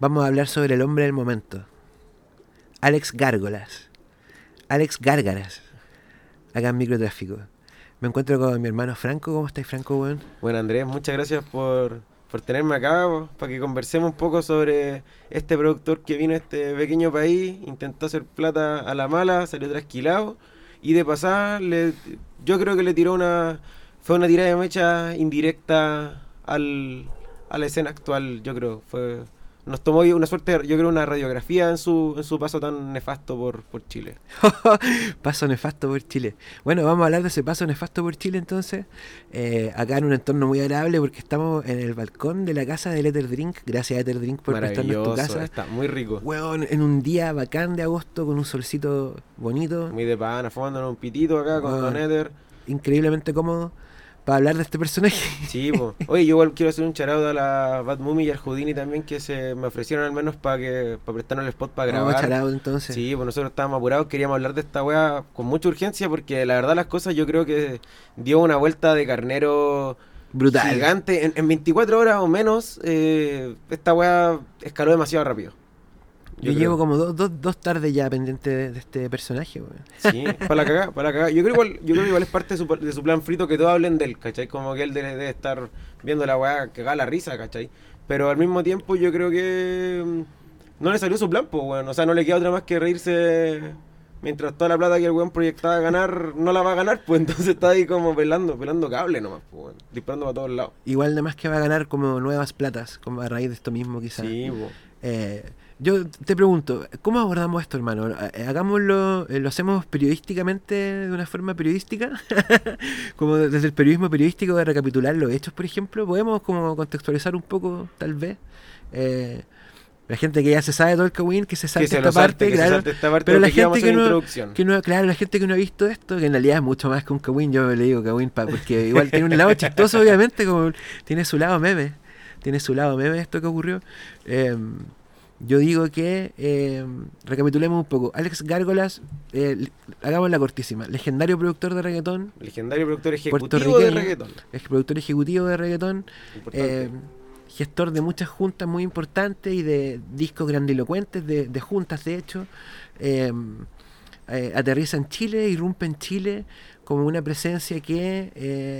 vamos a hablar sobre el hombre del momento. Alex Gárgolas. Alex Gárgaras. Acá en microtráfico. Me encuentro con mi hermano Franco. ¿Cómo estáis, Franco, weón? Bueno, Andrés, muchas gracias por, por tenerme acá, para que conversemos un poco sobre este productor que vino a este pequeño país, intentó hacer plata a la mala, salió trasquilado, y de pasada, le, yo creo que le tiró una... Fue una tirada de mecha indirecta al, a la escena actual, yo creo. Nos tomó una suerte, yo creo, una radiografía en su, en su paso tan nefasto por, por Chile. paso nefasto por Chile. Bueno, vamos a hablar de ese paso nefasto por Chile entonces. Eh, acá en un entorno muy agradable porque estamos en el balcón de la casa de Letter Drink. Gracias a Letter Drink por prestarnos tu casa. Está muy rico. Bueno, en un día bacán de agosto con un solcito bonito. Muy de pana, fumándonos un pitito acá con Don Ether. Increíblemente cómodo para hablar de este personaje. Sí, pues. Oye, yo igual quiero hacer un charado a la Bad Mummy y al Houdini también que se me ofrecieron al menos para que para prestarnos el spot para grabar. charado entonces. Sí, pues nosotros estábamos apurados, queríamos hablar de esta wea con mucha urgencia porque la verdad las cosas yo creo que dio una vuelta de carnero brutal. Gigante. En, 24 horas o menos, eh, esta wea escaló demasiado rápido. Yo, llevo como dos, dos, dos tardes ya pendiente de, este personaje, weón. Sí, para la cagada, para la cagada. Yo creo igual, yo creo que igual es parte de su, de su plan frito que todos hablen de él, ¿cachai? Como que él debe, estar viendo la weá que la risa, ¿cachai? Pero al mismo tiempo yo creo que mm, no le salió su plan, pues, weón. O sea, no le queda otra más que reírse mientras toda la plata que el weón proyectaba ganar no la va a ganar, pues entonces está ahí como pelando, pelando cable nomás, pues. Disparando para todos lados. Igual además que va a ganar como nuevas platas, como a raíz de esto mismo quizás. Sí, pues. Eh, yo te pregunto, ¿cómo abordamos esto, hermano? Eh, hagámoslo, eh, lo hacemos periodísticamente, de una forma periodística, como desde el periodismo periodístico de recapitular los hechos, por ejemplo, podemos como contextualizar un poco, tal vez. Eh, la gente que ya se sabe todo el Kawin, que se sabe esta, parte, claro, pero la gente que no, que no, claro, la gente que no ha visto esto, que en realidad es mucho más que un Kawin, yo le digo Kawin porque igual tiene un lado chistoso, obviamente, como tiene su lado meme, tiene su lado meme esto que ocurrió. Eh, yo digo que eh, recapitulemos un poco. Alex Gárgolas, eh, hagamos la cortísima. Legendario productor de reggaetón. Legendario productor ejecutivo de reggaetón. productor ejecutivo de reggaetón. Eh, gestor de muchas juntas muy importantes y de discos grandilocuentes, de, de juntas de hecho. aterriza en Chile, irrumpe en Chile como una presencia que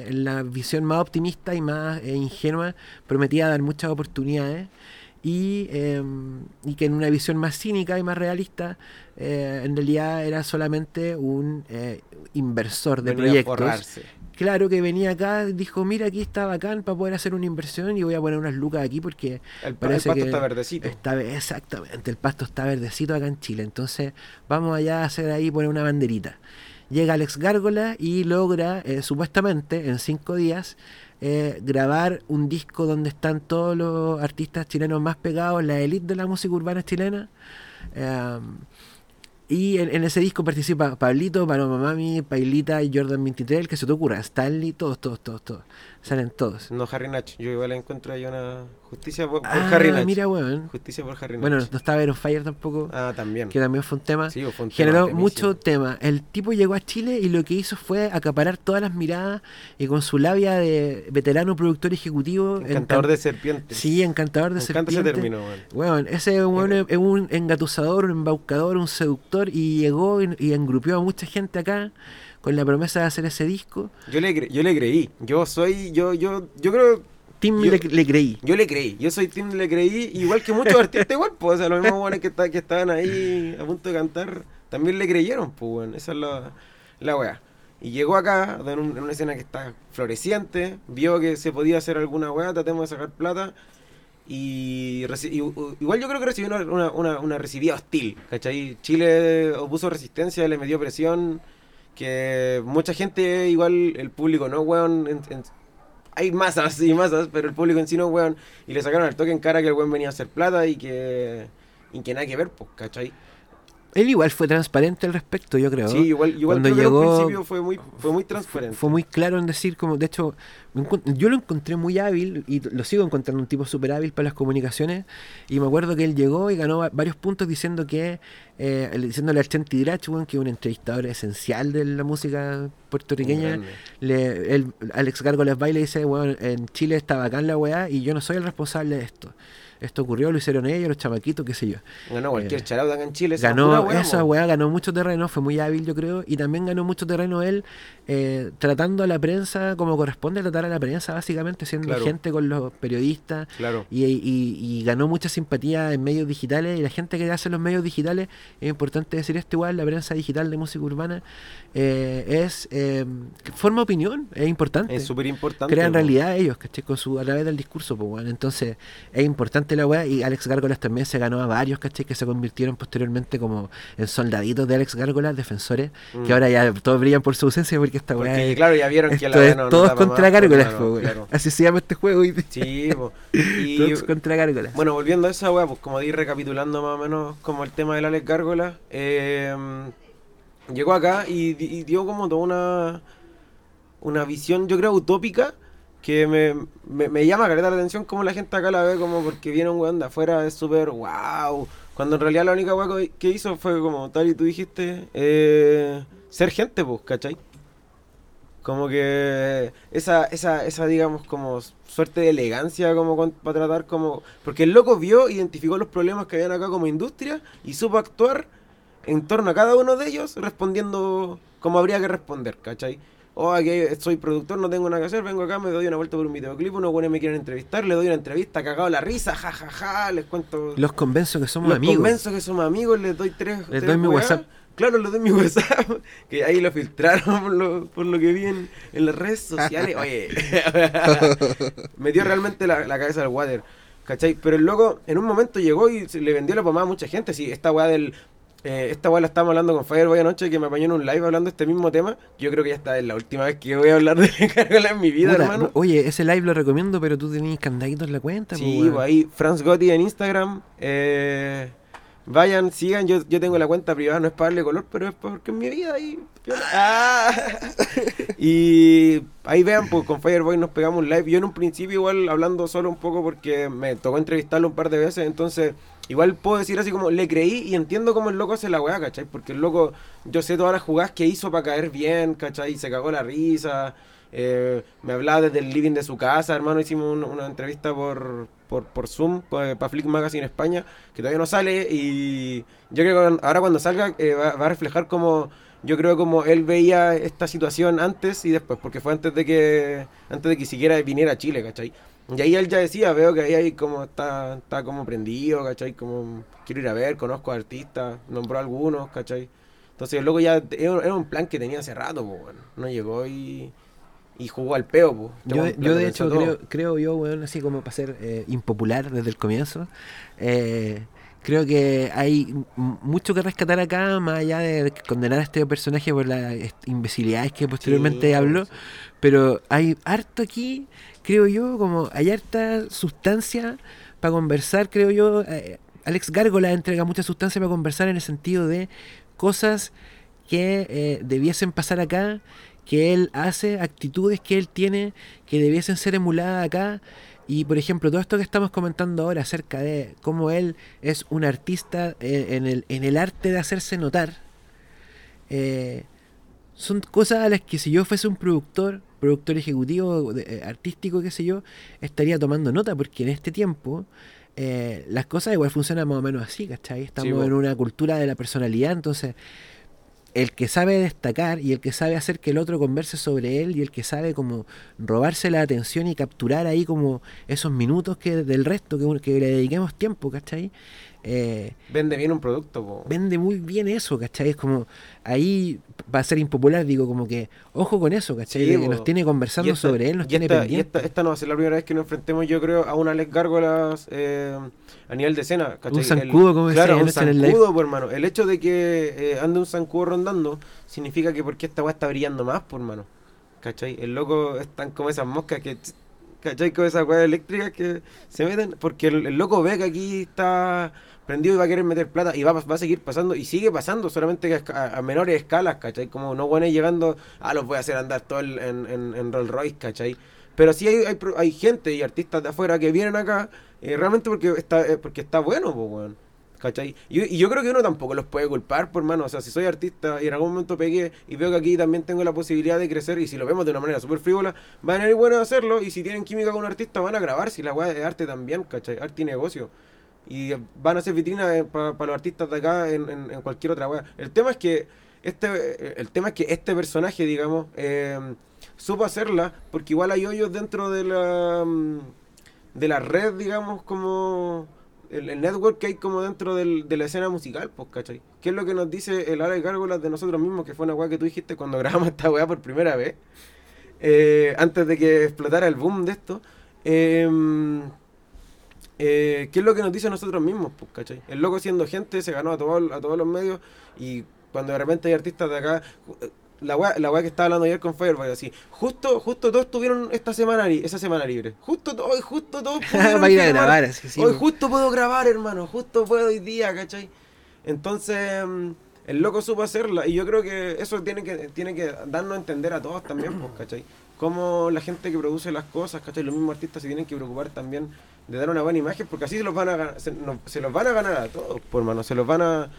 en la visión más optimista y más ingenua prometía dar muchas oportunidades y, em, y, que en una visión más cínica y más realista, eh, en realidad era solamente un eh, inversor de proyectos. Claro que venía acá, dijo, mira, aquí está bacán para poder hacer una inversión y voy a poner unas lucas aquí porque el, pasto está verdecito. Está, exactamente, el pasto está verdecito acá en Chile. Entonces vamos allá a hacer ahí, poner una banderita. Llega Alex Gárgola y logra, eh, supuestamente, en cinco días, eh, grabar un disco donde están todos los artistas chilenos más pegados, la élite de la música urbana chilena. Eh, y en, ese disco participa Pablito, Paloma Mami, Pailita y Jordan 23, el que se te ocurra, Stanley, todos, todos, todos, todos. Salen todos. No Harry Nach, yo igual encuentro ahí una justicia por, ah, Harry Nach. mira, bueno. Justicia por Harry. Bueno, no estaba Aaron Fire tampoco. Ah, también. Que también fue un tema. Sí, fue un Generó mucho tema. El tipo llegó a Chile y lo que hizo fue acaparar todas las miradas y con su labia de veterano productor ejecutivo. Encantador de serpientes. Sí, encantador de serpientes. ese término, bueno. ese bueno, es un engatusador, un embaucador, un seductor y llegó y, y engrupió a mucha gente acá con la promesa de hacer ese disco. Yo le, yo le creí. Yo soy, yo, yo, yo creo. Tim le, creí. Yo le creí. Yo soy Tim le creí, igual que muchos artistas igual, pues, o sea, los mismos buenos que, que estaban ahí a punto de cantar, también le creyeron, pues, bueno, esa es la, la weá. Y llegó acá, en, una escena que está floreciente, vio que se podía hacer alguna weá, tratemos de sacar plata. Y, igual yo creo que recibió una, una, una, recibida hostil, ¿cachai? Chile opuso resistencia, le metió presión que mucha gente, igual el público no, weón, hay masas y masas, pero el público en sí no, weón, y le sacaron al toque en cara que el weón venía a hacer plata y que, y que nada que ver, pues, ¿cachai? Él igual fue transparente al respecto, yo creo. Sí, igual, igual Cuando llegó, al principio fue muy, fue muy transparente. Fue, muy claro en decir, como, de hecho, yo lo encontré muy hábil y lo sigo encontrando un tipo súper hábil para las comunicaciones. Y me acuerdo que él llegó y ganó varios puntos diciendo que, eh, diciéndole al Chenti Dirach, que es un entrevistador esencial de la música puertorriqueña, le, el, Alex Gargo les baila y dice, bueno, en Chile está bacán la weá y yo no soy el responsable de esto. Esto ocurrió, lo hicieron ellos, los chamaquitos, qué sé yo. Ganó cualquier Eh, charauta acá en Chile. esa Ganó esa weá, ganó mucho terreno, fue muy hábil yo creo, y también ganó mucho terreno él eh, tratando a la prensa como corresponde tratar a la prensa, básicamente, siendo Claro. gente con los periodistas, Claro. y, y- y ganó mucha simpatía en medios digitales, y la gente que hace los medios digitales, es importante decir esto igual, la prensa digital de música urbana, eh, es eh, forma opinión, es importante. Es súper importante. Crean realidad ellos, ¿cachai? Con su, a través del discurso, pues. Entonces, es importante la weá. Y Alex Gárgolas también se ganó a varios, ¿cachai? Que se convirtieron posteriormente como en soldaditos de Alex Gárgolas, defensores, Mm. que ahora ya todos brillan por su ausencia porque esta weá Porque, es. claro, ya vieron que esto la wea es no- no todos contra más, Gárgolas, claro. Así se llama este juego. Y, Sí, po. Y, todos contra Gárgolas. Bueno, volviendo a esa weá, pues como di recapitulando más o menos como el tema del Alex Gárgola, eh, llegó acá y, y dio como toda una, una visión, yo creo, utópica, que me, me, llama caleta la atención como la gente acá la ve como porque viene un weón de afuera, es súper wow, cuando en realidad la única weá que- hizo fue como tal y tú dijiste, eh, ser gente, pues, ¿cachai? Como que esa, esa, esa, digamos, como suerte de elegancia como para tratar como... Porque el loco vio, identificó los problemas que habían acá como industria y supo actuar en torno a cada uno de ellos respondiendo como habría que responder, ¿cachai? Oh, aquí soy productor, no tengo nada que hacer, vengo acá, me doy una vuelta por un videoclip, unos buenos me quieren entrevistar, le doy una entrevista, cagado la risa, jajaja, les cuento... Los convenzo que somos Los amigos. convenzo que somos amigos, les doy tres. Les tres doy mi. WhatsApp. Claro, les doy mi WhatsApp. Que ahí lo filtraron por lo, por lo que vi en, en las redes sociales. Oye, me dio realmente la, la cabeza del water. ¿Cachai? Pero el loco en un momento llegó y se le vendió la pomada a mucha gente. Sí, esta weá del. Eh, esta weá la estábamos hablando con Fireboy anoche que me apañó en un live hablando de este mismo tema. Yo creo que ya está es la última vez que voy a hablar de Cargola en mi vida, Puta, hermano. Oye, ese live lo recomiendo, pero tú tenías candaditos en la cuenta. Sí, weón. pues ahí Franz Gotti en Instagram. eh, vayan, sigan. Yo, yo tengo la cuenta privada, no es para darle color, pero es porque es mi vida y. Ah. y ahí vean, pues con Fireboy nos pegamos un live. Yo en un principio, igual hablando solo un poco porque me tocó entrevistarlo un par de veces, entonces. Igual puedo decir así como le creí y entiendo cómo el loco hace la weá, ¿cachai? Porque el loco, yo sé todas las jugadas que hizo para caer bien, ¿cachai? Se cagó la risa. Eh, me hablaba desde el living de su casa, hermano. Hicimos un- una entrevista por, por, por Zoom para Flick Magazine España, que todavía no sale. Y yo creo que ahora cuando salga eh, va, va a reflejar como. Yo creo como él veía esta situación antes y después, porque fue antes de que antes de que siquiera viniera a Chile, ¿cachai? Y ahí él ya decía, veo que ahí hay como está, está como prendido, ¿cachai? Como quiero ir a ver, conozco a artistas, nombró a algunos, ¿cachai? Entonces luego ya era un plan que tenía hace rato, pues, bueno. No llegó y, y jugó al peo, pues. Yo, Este yo de hecho creo, creo yo, weón, así como para ser eh, impopular desde el comienzo, eh, creo que hay mucho que rescatar acá, más allá de condenar a este personaje por las imbecilidades que posteriormente Sí, habló, sí. Pero hay harto aquí, creo yo, como hay harta sustancia para conversar, creo yo. eh, Alex Gárgola entrega mucha sustancia para conversar en el sentido de cosas que eh, debiesen pasar acá, que él hace, actitudes que él tiene, que debiesen ser emuladas acá. Y por ejemplo, todo esto que estamos comentando ahora acerca de cómo él es un artista eh, en, el, en el arte de hacerse notar, eh, son cosas a las que si yo fuese un productor, productor ejecutivo, de- eh, artístico, qué sé yo, estaría tomando nota, porque en este tiempo eh, las cosas igual funcionan más o menos así, ¿cachai? Estamos en una cultura de la personalidad, entonces el que sabe destacar y el que sabe hacer que el otro converse sobre él y el que sabe como robarse la atención y capturar ahí como esos minutos que del resto que, que le dediquemos tiempo, ¿cachai? Eh, Vende bien un producto, po. vende muy bien eso, ¿cachai? Es como, ahí va a ser impopular, digo, como que, ojo con eso, ¿cachai? Sí, que nos tiene conversando esta- sobre él, nos tiene esta, y pendiente. esta, esta no va a ser la primera vez que nos enfrentemos, yo creo, a un Alex Gárgolas eh, a nivel de escena. ¿cachai? Un zancudo, como Claro, un live. zancudo, hermano. El hecho de que eh, ande un zancudo rondando significa que porque esta weá está brillando más, por hermano. ¿Cachai? El loco están como esas moscas que. ¿Cachai? Como esas weas eléctricas que se meten. Porque el, el loco ve que aquí está prendido y va a querer meter plata y va, va a seguir pasando y sigue pasando, solamente a, menores escalas, ¿cachai? Como no bueno llegando, ah, los voy a hacer andar todo en, en, en Rolls Royce, ¿cachai? Pero sí hay, hay, hay gente y artistas de afuera que vienen acá eh, realmente porque está, eh, porque está bueno, pues, weón. ¿Cachai? Y, yo creo que uno tampoco los puede culpar, por mano. O sea, si soy artista y en algún momento pegué y veo que aquí también tengo la posibilidad de crecer, y si lo vemos de una manera súper frívola, van a ir buenos a hacerlo. Y si tienen química con un artista, van a grabar. Si la weá es arte también, ¿cachai? Arte y negocio. Y van a hacer vitrinas para los artistas de acá en, cualquier otra weá. El tema es que este, el tema es que este personaje, digamos, eh, supo hacerla, porque igual hay hoyos dentro de la mm, de la red, digamos, como el, network que hay como dentro del- de la escena musical, pues, ¿cachai? ¿Qué es lo que nos dice el de gárgolas de nosotros mismos, que fue una weá que tú dijiste cuando grabamos esta weá por primera vez, eh, antes de que explotara el boom de esto? Eh, eh, ¿Qué es lo que nos dice a nosotros mismos, pues, ¿cachai? El loco siendo gente se ganó a, todo- a todos los medios y cuando de repente hay artistas de acá... La weá, la weá que estaba hablando ayer con Fireboy, así. Justo, justo todos tuvieron esta semana, esa semana libre. Justo, to- hoy justo todos pudieron a ir a firmar. grabar, así sí. Hoy justo puedo grabar, hermano. Justo puedo hoy día, ¿cachai? Entonces, mm, el loco supo hacerla. Y yo creo que eso tiene que, tiene que darnos a entender a todos también, pues, ¿cachai? Como la gente que produce las cosas, ¿cachai? Los mismos artistas se tienen que preocupar también de dar una buena imagen, porque así se los van a ganar, se, no- se los van a ganar a todos, por mano. Se los van a.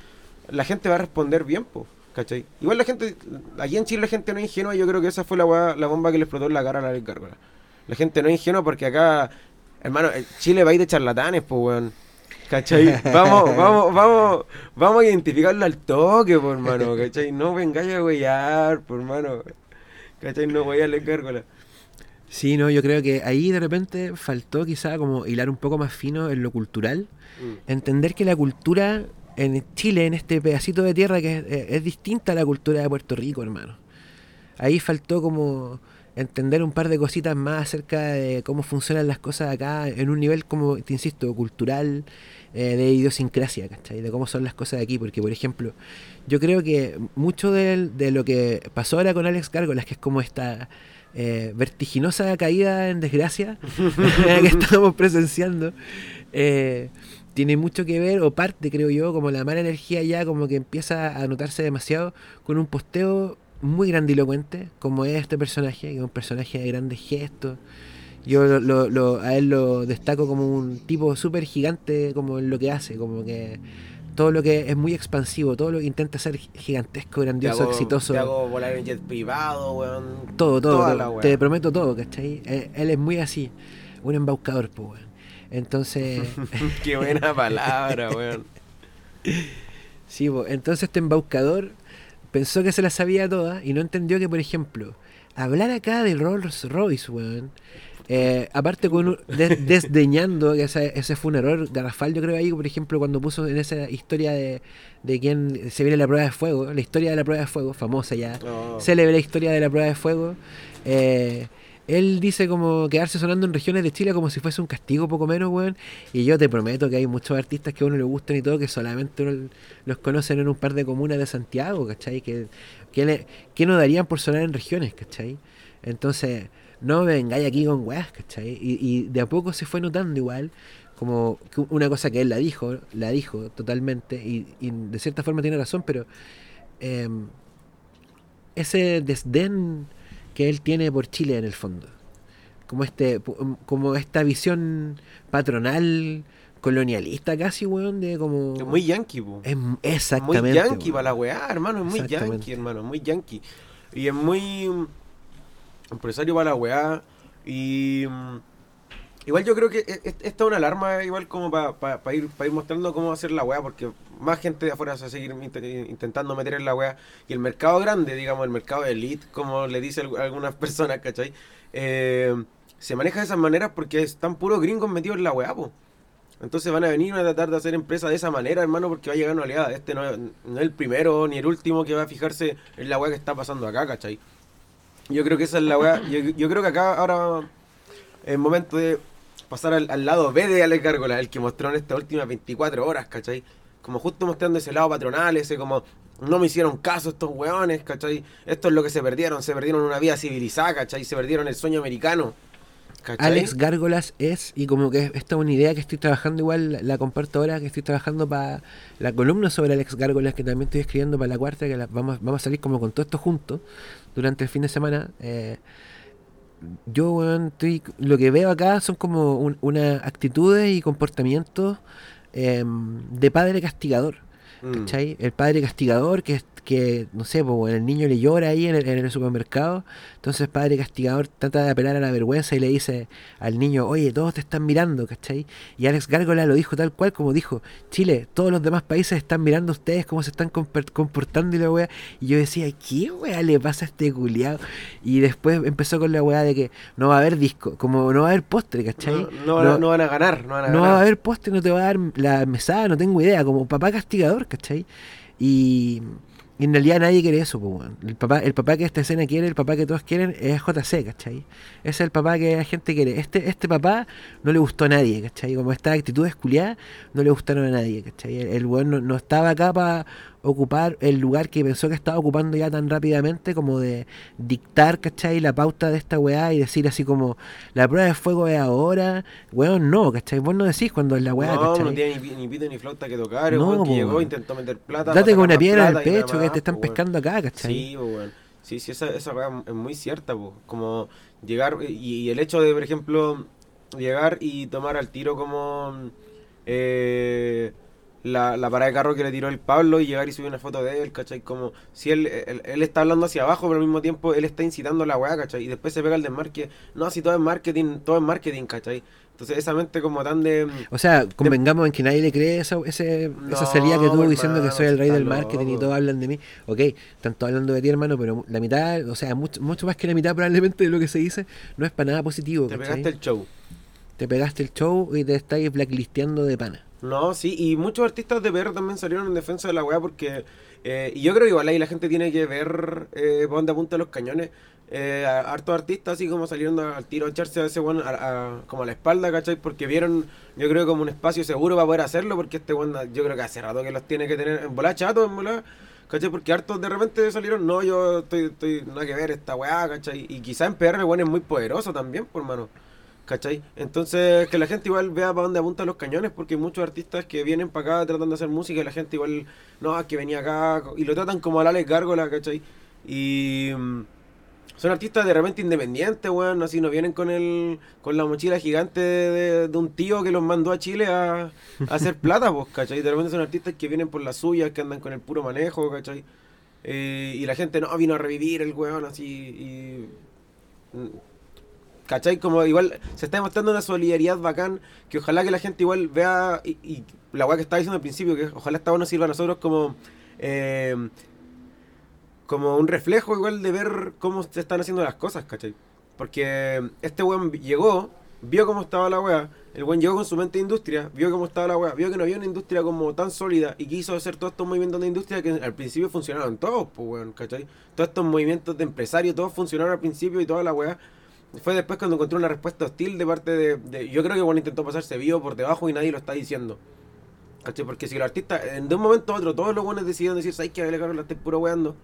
La gente va a responder bien, pues. ¿Cachai? Igual la gente, aquí en Chile la gente no es ingenua, yo creo que esa fue la, la bomba que le explotó en la cara a la Gárgola. La gente no es ingenua porque acá, hermano, eh, Chile va a ir de charlatanes, pues, weón. ¿Cachai? Vamos, vamos, vamos, vamos a identificarlo al toque, por hermano, ¿cachai? No vengáis a huellar, por hermano. ¿Cachai? No voy a Alex Gárgola. Sí, no, yo creo que ahí de repente faltó quizá como hilar un poco más fino en lo cultural. Mm. Entender que la cultura en Chile, en este pedacito de tierra que es- es distinta a la cultura de Puerto Rico, hermano. Ahí faltó como entender un par de cositas más acerca de cómo funcionan las cosas acá en un nivel como, te insisto, cultural, eh, de idiosincrasia, ¿cachai? De cómo son las cosas de aquí. Porque, por ejemplo, yo creo que mucho de, lo que pasó ahora con Alex Gárgolas, que es como esta eh, vertiginosa caída en desgracia que estamos presenciando, eh, tiene mucho que ver, o parte, creo yo, como la mala energía ya como que empieza a notarse demasiado con un posteo muy grandilocuente, como es este personaje, que es un personaje de grandes gestos. Yo lo- lo- a él lo destaco como un tipo súper gigante como en lo que hace, como que todo lo que es muy expansivo, todo lo que intenta ser gigantesco, Te grandioso, hago- exitoso. Te hago volar en jet privado, weón. Todo, todo, Toda todo. la weá. te prometo todo, ¿cachai? Él, él es muy así, un embaucador, pues, weón. Entonces, Qué buena palabra, weón. sí, po, entonces este embaucador pensó que se la sabía toda y no entendió que, por ejemplo, hablar acá de Rolls Royce, weón, eh, aparte con de- desdeñando, que ese, ese fue un error garrafal, yo creo ahí, por ejemplo, cuando puso en esa historia de, de quién se viene la prueba de fuego, la historia de la prueba de fuego, famosa ya, No. célebre historia de la prueba de fuego. eh, él dice como quedarse sonando en regiones de Chile como si fuese un castigo poco menos, weón. Y yo te prometo que hay muchos artistas que a uno le gustan y todo que solamente uno los conocen en un par de comunas de Santiago, ¿cachai? Que, que, le- que no darían por sonar en regiones, ¿cachai? Entonces, no me vengáis aquí con weas, ¿cachai? Y, y de a poco se fue notando igual como que una cosa que él la dijo, la dijo totalmente y, y de cierta forma tiene razón, pero em, ese desdén que él tiene por Chile en el fondo. Como este como esta visión patronal colonialista casi, weón, de como Es muy yankee, po. es exactamente. muy yankee weón. para la weá, hermano. Es muy yankee, hermano. Muy yankee. Y es muy empresario para la weá. Y mm, igual yo creo que e- e- esta es una alarma, igual como para ir, pa ir mostrando cómo hacer la weá, porque más gente de afuera se va a seguir int- intentando meter en la weá. Y el mercado grande, digamos, el mercado elite, como le dicen algu- algunas personas, ¿cachai? Eh, se maneja de esas maneras porque están puros gringos metidos en la weá. Entonces van a venir a tratar de hacer empresa de esa manera, hermano, porque va a llegar una oleada. Este no, no es el primero ni el último que va a fijarse en la weá que está pasando acá, ¿cachai? Yo creo que esa es la weá. Yo, creo que acá ahora es momento de pasar al, lado B de Alex Gárgola, el que mostró en estas últimas 24 horas, ¿cachai? Como justo mostrando ese lado patronal, ese como no me hicieron caso estos weones, ¿cachai? Esto es lo que se perdieron, se perdieron una vida civilizada, ¿cachai? Se perdieron el sueño americano. ¿cachai? Alex Gárgolas es, y como que esta es una idea que estoy trabajando igual, la, comparto ahora, que estoy trabajando para la columna sobre Alex Gárgolas, que también estoy escribiendo para la cuarta, que la- vamos, vamos a salir como con todo esto junto durante el fin de semana. eh, yo, weón, estoy, lo que veo acá son como un- unas actitudes y comportamientos em, de padre castigador. Mm. ¿Cachai? El padre castigador que, que no sé, pues, el niño le llora ahí en el, en el supermercado, entonces el padre castigador trata de apelar a la vergüenza y le dice al niño, oye, todos te están mirando, ¿cachai? Y Alex Gárgola lo dijo tal cual como dijo, Chile, todos los demás países están mirando a ustedes cómo se están comportando y la weá. Y yo decía, ¿qué weá le pasa a este culiado? Y después empezó con la weá de que no va a haber disco, como no va a haber postre, ¿cachai? No, no, no, no van a ganar, no van a no ganar. va a haber postre, no te va a dar la mesada, no tengo idea, como papá castigador, ¿cachai? Y, y en realidad nadie quiere eso, el, papá, el papá que esta escena quiere, el papá que todos quieren es JC, ¿cachai? Ese es el papá que la gente quiere. Este, este papá no le gustó a nadie, ¿cachai? Como esta actitud esculiada no le gustaron a nadie, ¿cachai? El, el weón no, no estaba acá para ocupar el lugar que pensó que estaba ocupando ya tan rápidamente como de dictar, ¿cachai? La pauta de esta weá y decir así como la prueba de fuego es ahora, weón, no, ¿cachai? Vos no decís cuando es la weá, no, ¿cachai? no tiene ni, ni pito ni flauta que tocar. No, weón, que po, llegó, weón. intentó meter plata. Date con una piedra en el pecho que más, te están weón. pescando acá, ¿cachai? Sí, weón. Sí, sí, esa, esa weá es muy cierta, po. Como llegar, y, y el hecho de, por ejemplo, llegar y tomar al tiro como eh, la, la parada de carro que le tiró el Pablo y llegar y subir una foto de él, ¿cachai? Como si él, él, él está hablando hacia abajo, pero al mismo tiempo él está incitando la weá, ¿cachai? Y después se pega el desmarque. No, si todo es marketing, todo es marketing, ¿cachai? Entonces esa mente como tan de... O sea, convengamos en que nadie le cree esa, ese, esa salida que tuvo hermano, diciendo que soy el rey del marketing y todos hablan de mí. Ok, están todos hablando de ti, hermano, pero la mitad, o sea, mucho, mucho más que la mitad probablemente de lo que se dice, no es para nada positivo. Te ¿cachai? pegaste el show. Te pegaste el show y te estáis blacklisteando de pana. No, sí, y muchos artistas de PR también salieron en defensa de la weá porque... eh, y yo creo que igual ahí la gente tiene que ver eh, por dónde apuntan los cañones. Eh, hartos artistas así como salieron al tiro a echarse a ese weón a- como a la espalda, ¿cachai? Porque vieron, yo creo, como un espacio seguro para poder hacerlo, porque este weón, yo creo que hace rato que los tiene que tener en bola chato, en bola, ¿cachai? Porque hartos de repente salieron, no, yo estoy, estoy nada que ver esta weá, ¿cachai? Y quizá en PR el weón es muy poderoso también, por mano. ¿Cachai? Entonces, que la gente igual vea para dónde apuntan los cañones, porque hay muchos artistas que vienen para acá tratando de hacer música y la gente igual, no, es que venía acá, y lo tratan como al Alex Gárgola, ¿cachai? Y mm, son artistas de repente independientes, weón, así no vienen con el con la mochila gigante de, de un tío que los mandó a Chile a, a hacer plata, pues, ¿cachai? De repente son artistas que vienen por las suyas, que andan con el puro manejo, ¿cachai? Eh, y la gente, no, vino a revivir el weón, así, y... ¿Cachai? Como igual se está demostrando una solidaridad bacán que ojalá que la gente igual vea y, y la weá que estaba diciendo al principio, que ojalá esta nos sirva a nosotros como eh, como un reflejo igual de ver cómo se están haciendo las cosas, ¿cachai? Porque este weón llegó, vio cómo estaba la weá, el weón llegó con su mente de industria, vio cómo estaba la weá, vio que no había una industria como tan sólida y quiso hacer todos estos movimientos de industria que al principio funcionaron todos, pues weón, ¿cachai? Todos estos movimientos de empresarios, todos funcionaron al principio y toda la weá. Fue después cuando encontró una respuesta hostil de parte de... de- yo creo que bueno intentó pasarse vivo por debajo y nadie lo está diciendo. ¿Cachai? Porque si los artistas, en- de un momento a otro, todos los buenos decidieron decir, ¿sabes qué? A la estoy puro weando.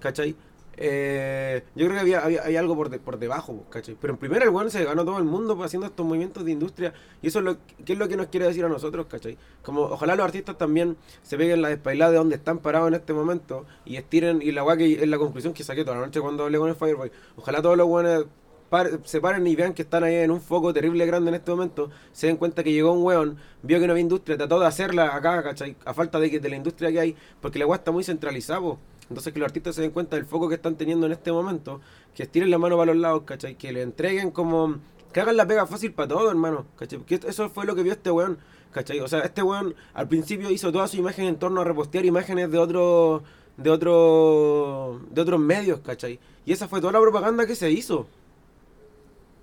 ¿Cachai? Eh, yo creo que había, había, había algo por, de- por debajo, ¿cachai? Pero en primera el weón se ganó todo el mundo pues, haciendo estos movimientos de industria. Y eso es lo que es lo que nos quiere decir a nosotros, ¿cachai? Como ojalá los artistas también se peguen la despailada de donde están parados en este momento y estiren, y la weá que es la conclusión que saqué toda la noche cuando hablé con el Fireboy. Ojalá todos los weones par- se y vean que están ahí en un foco terrible grande en este momento, se den cuenta que llegó un weón, vio que no había industria, trató de hacerla acá, ¿cachai? A falta de que de la industria que hay, porque la weá está muy centralizada. Entonces que los artistas se den cuenta del foco que están teniendo en este momento, que estiren la mano para los lados, ¿cachai? Que le entreguen como... Que hagan la pega fácil para todo, hermano, ¿cachai? Porque eso fue lo que vio este weón, ¿cachai? O sea, este weón al principio hizo toda su imagen en torno a repostear imágenes de otros de otro, de otros medios, ¿cachai? Y esa fue toda la propaganda que se hizo.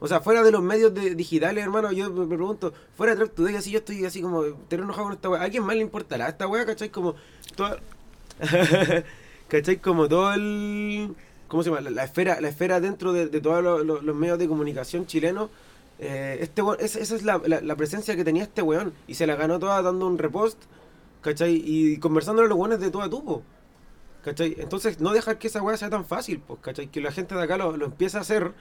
O sea, fuera de los medios de- digitales, hermano, yo me, pregunto, fuera de Track Today, así yo estoy así como, te enojado con esta weá. ¿A quién más le importará esta weá, cachai? Como, toda... ¿cachai? Como todo el... ¿Cómo se llama? La, la esfera la esfera dentro de, de todos los, los- los medios de comunicación chilenos. eh, este weón- esa, esa es la, la- la presencia que tenía este weón. Y se la ganó toda dando un repost, ¿cachai? Y conversando con los weones de todo a tupo. ¿Cachai? Entonces, no dejar que esa weá sea tan fácil, pues, ¿cachai? Que la gente de acá lo, lo empiece a hacer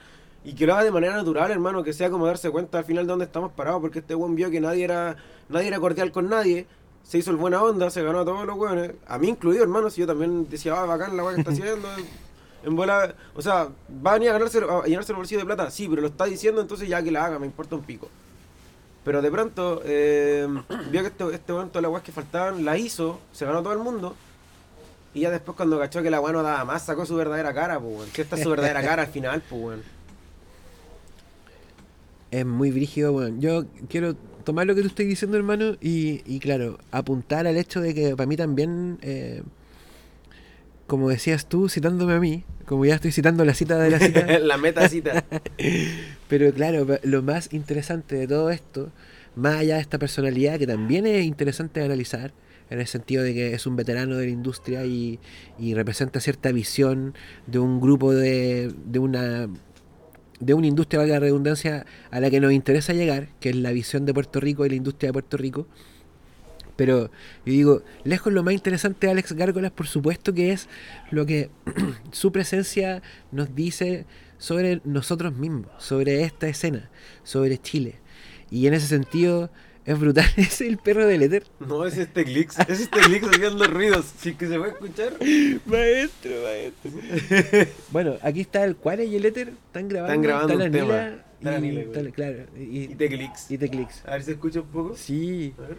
y que lo haga de manera natural, hermano, que sea como darse cuenta al final de dónde estamos parados, porque este weón vio que nadie era, nadie era cordial con nadie, se hizo el buena onda, se ganó a todos los weones, a mí incluido, hermano, si yo también decía, ah, bacán la weá que está haciendo, en bola, o sea, va a venir a ganarse, a llenarse el bolsillo de plata, sí, pero lo está diciendo, entonces ya que la haga, me importa un pico. Pero de pronto, eh, vio que este, este weón, todas las weas que faltaban, la hizo, se ganó todo el mundo. Y ya después cuando cachó que la weá no daba más, sacó su verdadera cara, pues weón. Que esta es su verdadera cara al final, pues weón. Es muy brígido, weón. Yo quiero tomar lo que tú estás diciendo, hermano, y, y claro, apuntar al hecho de que para mí también, eh, como decías tú, citándome a mí, como ya estoy citando la cita de la cita, la meta cita. pero claro, lo más interesante de todo esto, más allá de esta personalidad, que también es interesante de analizar, en el sentido de que es un veterano de la industria y, y representa cierta visión de un grupo de, de una de una industria, valga la redundancia, a la que nos interesa llegar, que es la visión de Puerto Rico y la industria de Puerto Rico. Pero yo digo, lejos lo más interesante de Alex Gárgolas, por supuesto que es lo que su presencia nos dice sobre nosotros mismos, sobre esta escena, sobre Chile. Y en ese sentido es brutal. es el perro del éter. No, es este Glix. Es este Glix haciendo ruidos. Sí que se puede escuchar. Maestro, maestro. bueno, aquí está el Cuare y el éter. Están grabando. Están grabando está la un tema. Nila Está la y- Nila, está la- claro. Y, Y te Glix. y te. A ver si se escucha un poco. Sí. A ver.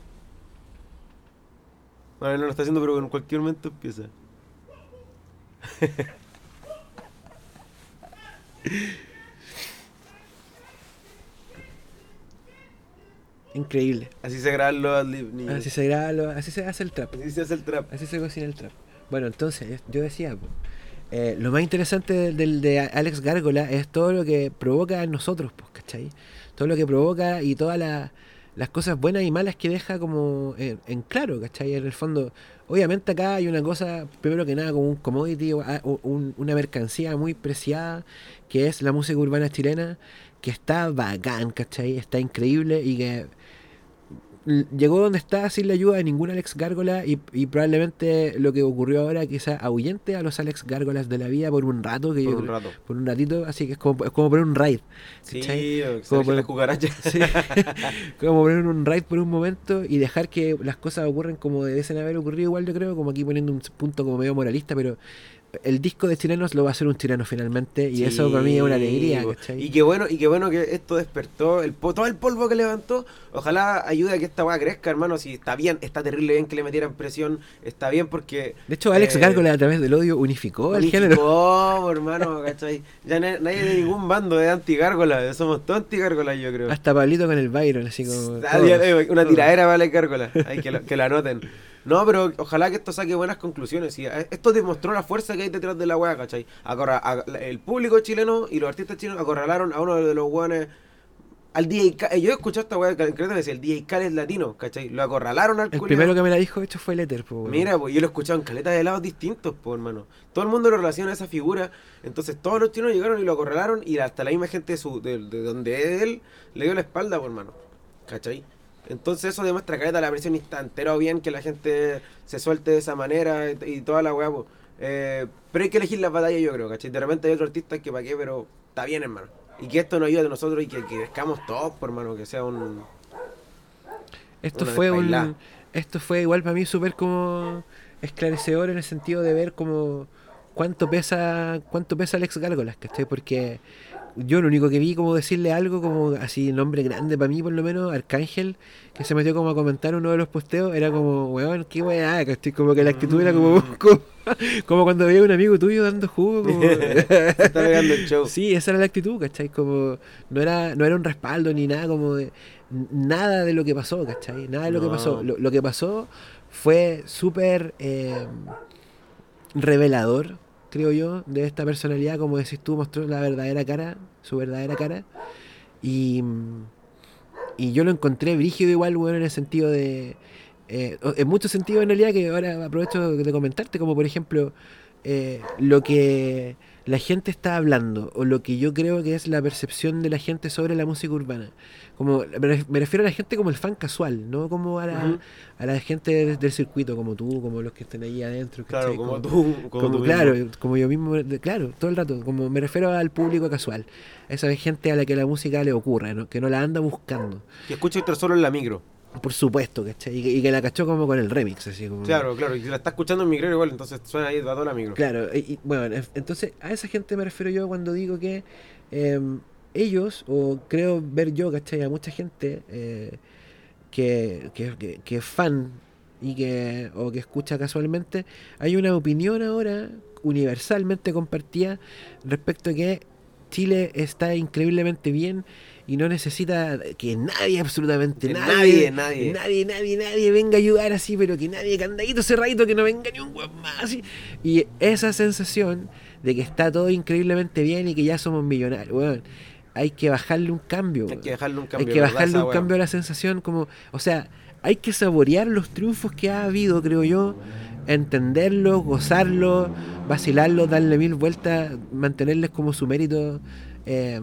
Bueno, no lo está haciendo, pero en cualquier momento empieza. Increíble. Así se graban los adlib, niños. Así se graba, lo- así se hace el trap. Así se hace el trap. Así se cocina el trap. Bueno, entonces, yo decía, po, eh, lo más interesante del, del- de Alex Gárgola es todo lo que provoca en nosotros, pues, ¿cachai? Todo lo que provoca y todas la- las cosas buenas y malas que deja como en, en claro, ¿cachai? En el fondo, obviamente acá hay una cosa, primero que nada, como un commodity, o, a- o un- una mercancía muy preciada, que es la música urbana chilena, que está bacán, ¿cachai? Está increíble y que llegó donde está sin la ayuda de ningún Alex Gárgola y, y probablemente lo que ocurrió ahora quizá ahuyente a los Alex Gárgolas de la vida por un rato, que Por yo un rato. por un ratito, así que es como, es como poner un raid. Sí, Como las cucarachas. Sí. como poner un raid por un momento y dejar que las cosas ocurran como debiesen haber ocurrido igual yo creo, como aquí poniendo un punto como medio moralista, pero el disco de chilenos lo va a hacer un chileno finalmente y eso para mí es una alegría. Y qué bueno, y qué bueno que esto despertó el todo el polvo que levantó. Ojalá ayude a que esta weá crezca, hermano. Si está bien, está terrible bien que le metieran presión, está bien porque. De hecho, Alex eh, Gárgola a través del odio unificó el género. unificó, hermano, ¿cachai? Ya na- nadie de ningún bando es anti-gárgola, somos todos anti-gárgola, yo creo. Hasta Pablito con el Byron, así como. Una tiradera vale gárgola, hay que lo, que lo anoten. No, pero ojalá que esto saque buenas conclusiones. y, eh, esto demostró la fuerza que hay detrás de la weá, ¿cachai? Acorra- a- el público chileno y los artistas chilenos acorralaron a uno de los weones. Al DJ Khaled. Yo he escuchado esta weá, creo que decía el DJ Khaled latino, ¿cachai? Lo acorralaron al El culiao. primero que me la dijo, hecho, fue el Ether. po, weón. Mira, pues yo lo he escuchado en caleta de lados distintos, pues hermano. Todo el mundo lo relaciona a esa figura. Entonces todos los chinos llegaron y lo acorralaron y hasta la misma gente de, su, de, de donde él le dio la espalda, pues hermano. ¿Cachai? Entonces eso demuestra caleta la presión instantánea o bien que la gente se suelte de esa manera y, y toda la weá. Eh, pero hay que elegir las batallas, yo creo, ¿cachai? De repente hay otro artista que para qué, pero está bien, hermano. Y que esto nos ayude a nosotros y que, crezcamos todos, por hermano, que sea un... Esto fue un. Esto fue igual para mí súper como esclarecedor en el sentido de ver como cuánto pesa cuánto pesa Alex Gárgolas, ¿cachai? Porque yo lo único que vi como decirle algo como así nombre grande para mí por lo menos, Arcángel, que se metió como a comentar uno de los posteos, era como, weón, qué weá, ¿cachai? Como que la actitud era como, Mm. como, como cuando veía a un amigo tuyo dando jugo, como... Se está pegando el show. Sí, esa era la actitud, ¿cachai? Como no era, no era un respaldo ni nada como de nada de lo que pasó, ¿cachai? Nada de lo que pasó. Lo, lo que pasó fue súper eh, revelador, creo yo, de esta personalidad, como decís tú, mostró la verdadera cara, su verdadera cara. Y, y yo lo encontré brígido igual, bueno, en el sentido de... eh, en muchos sentidos en realidad que ahora aprovecho de comentarte, como por ejemplo eh, lo que la gente está hablando o lo que yo creo que es la percepción de la gente sobre la música urbana. Como me ref- me refiero a la gente como el fan casual, no como a la, a la gente del, del circuito, como tú, como los que estén ahí adentro. Claro, como tú. Como, como tú claro, mismo. como yo mismo, claro, todo el rato, como me refiero al público casual, esa gente a la que la música le ocurre, ¿no? que no la anda buscando, Que escucha esto solo en la micro. por supuesto, ¿cachai? Y que, y que la cachó como con el remix, así como... Claro, claro. Y si la está escuchando en micro igual, entonces suena ahí toda la micro. Claro, y, y, bueno, en- entonces a esa gente me refiero yo cuando digo que eh, ellos, o creo ver yo, ¿cachai? A mucha gente eh, que, que, que- que es fan y que, o que escucha casualmente, hay una opinión ahora universalmente compartida respecto a que Chile está increíblemente bien y no necesita que nadie, absolutamente nadie, nadie, nadie. nadie, nadie, nadie venga a ayudar así, pero que nadie, candadito cerradito, que no venga ni un hueón más así. Y esa sensación de que está todo increíblemente bien y que ya somos millonarios, weón, hay que bajarle un cambio. Hay que dejarle un Hay cambio. que ¿verdad? bajarle un cambio a la sensación como, o sea, hay que saborear los triunfos que ha habido, creo yo, entenderlos, gozarlos, vacilarlos, darle mil vueltas, mantenerles como su mérito eh,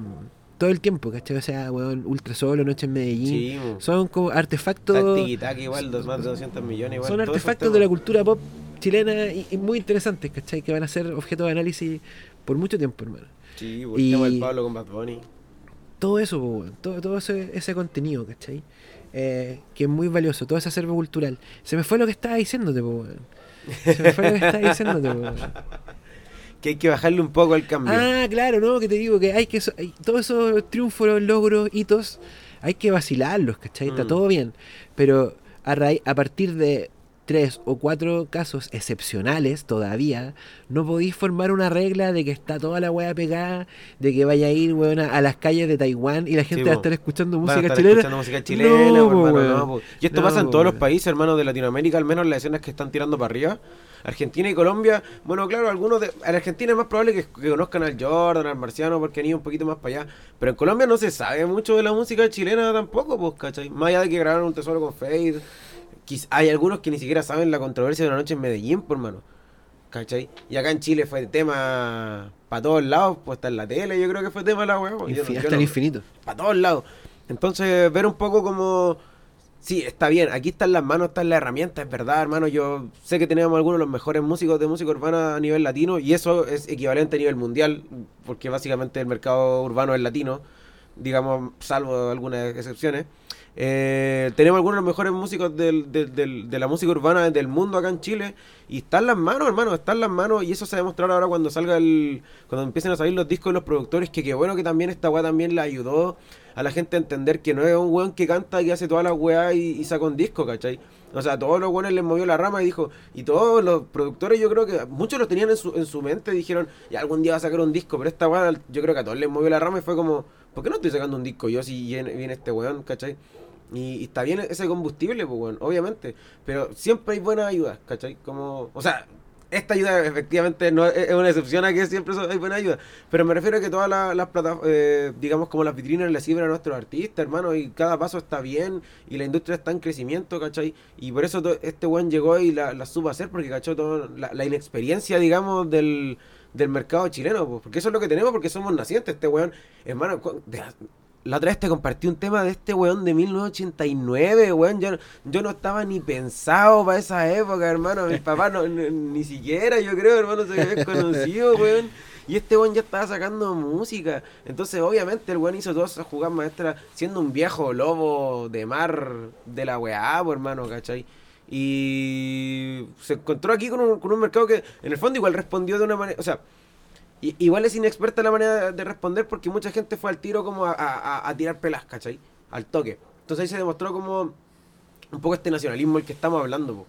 todo el tiempo, ¿cachai? O sea, weón, Ultra Solo, Noche en Medellín, Sí, son como artefactos, igual, dos, más de 200 millones igual. son artefactos de la cultura pop chilena y, y muy interesantes, ¿cachai? Que van a ser objeto de análisis por mucho tiempo, hermano. Sí, y- el Pablo con Bad Bunny. Todo eso, todo, todo ese, ese contenido, ¿cachai? Eh, que es muy valioso, todo ese acervo cultural. Se me fue lo que estaba diciéndote, po. Se me fue lo que estaba diciéndote, po. Que hay que bajarle un poco al cambio. Ah, claro, ¿no? Que te digo que hay que... so- hay- todos esos triunfos, logros, hitos, hay que vacilarlos, ¿cachai? Está Mm. todo bien. Pero a, raíz, a partir de tres o cuatro casos excepcionales todavía, no podéis formar una regla de que está toda la weá pegada, de que vaya a ir, weón, a, a las calles de Taiwán y la gente va a estar escuchando a música estar chilena. escuchando música chilena, No, po, po, hermano, weón. no, po. Y esto No, pasa en po, todos los países, hermanos, de Latinoamérica, al menos las escenas que están tirando para arriba. Argentina y Colombia, bueno, claro, algunos de. En Argentina es más probable que, que conozcan al Jordan, al Marciano, porque han ido un poquito más para allá. Pero en Colombia no se sabe mucho de la música chilena tampoco, pues, ¿cachai? Más allá de que grabaron un tesoro con Fade. Hay algunos que ni siquiera saben la controversia de la noche en Medellín, por mano. ¿Cachai? Y acá en Chile fue tema para todos lados, pues está en la tele, yo creo que fue tema la no- Infi- hasta no- el infinito. para todos lados. Entonces, ver un poco como. Sí, está bien, aquí están las manos, están las herramientas, es verdad, hermano. Yo sé que tenemos algunos de los mejores músicos de música urbana a nivel latino y eso es equivalente a nivel mundial, porque básicamente el mercado urbano es latino, digamos, salvo algunas excepciones. Eh, tenemos algunos de los mejores músicos del- del- del- de la música urbana del mundo acá en Chile y están las manos, hermano, están las manos y eso se va a ahora cuando salga el cuando empiecen a salir los discos de los productores que qué bueno que también esta weá también le ayudó a la gente a entender que no es un weón que canta y hace toda la weá y, saca un disco, ¿cachai? O sea, todos los weones les movió la rama y dijo, y todos los productores yo creo que muchos los tenían en su, en su mente dijeron, ya algún día va a sacar un disco, pero esta weá yo creo que a todos les movió la rama y fue como, ¿por qué no estoy sacando un disco yo si viene, viene este weón, ¿cachai? Y, y está bien ese combustible, pues, weón, obviamente. Pero siempre hay buenas ayudas, ¿cachai? Como, o sea, esta ayuda efectivamente no es, una excepción a que siempre hay buena ayuda. Pero me refiero a que todas la- las plataformas, digamos, como las vitrinas le sirven a nuestros artistas, hermano, y cada paso está bien, y la industria está en crecimiento, ¿cachai? Y por eso este weón llegó y la, la supo hacer, porque cachó toda la, la inexperiencia, digamos, del, del mercado chileno, pues, porque eso es lo que tenemos, porque somos nacientes, este weón, hermano, la otra vez te compartí un tema de este weón de 1989, weón. Yo, yo no estaba ni pensado para esa época, hermano. Mi papá no, ni, ni siquiera, yo creo, hermano, se había desconocido, weón. Y este weón ya estaba sacando música. Entonces, obviamente, el weón hizo todas esas jugadas maestras siendo un viejo lobo de mar de la weá, hermano, ¿cachai? Y se encontró aquí con un, con un mercado que, en el fondo, igual respondió de una manera. O sea, I- Igual es inexperta la manera de responder porque mucha gente fue al tiro como a, tirar pelas, ¿cachai? Al toque. Entonces ahí se demostró como un poco este nacionalismo el que estamos hablando, po,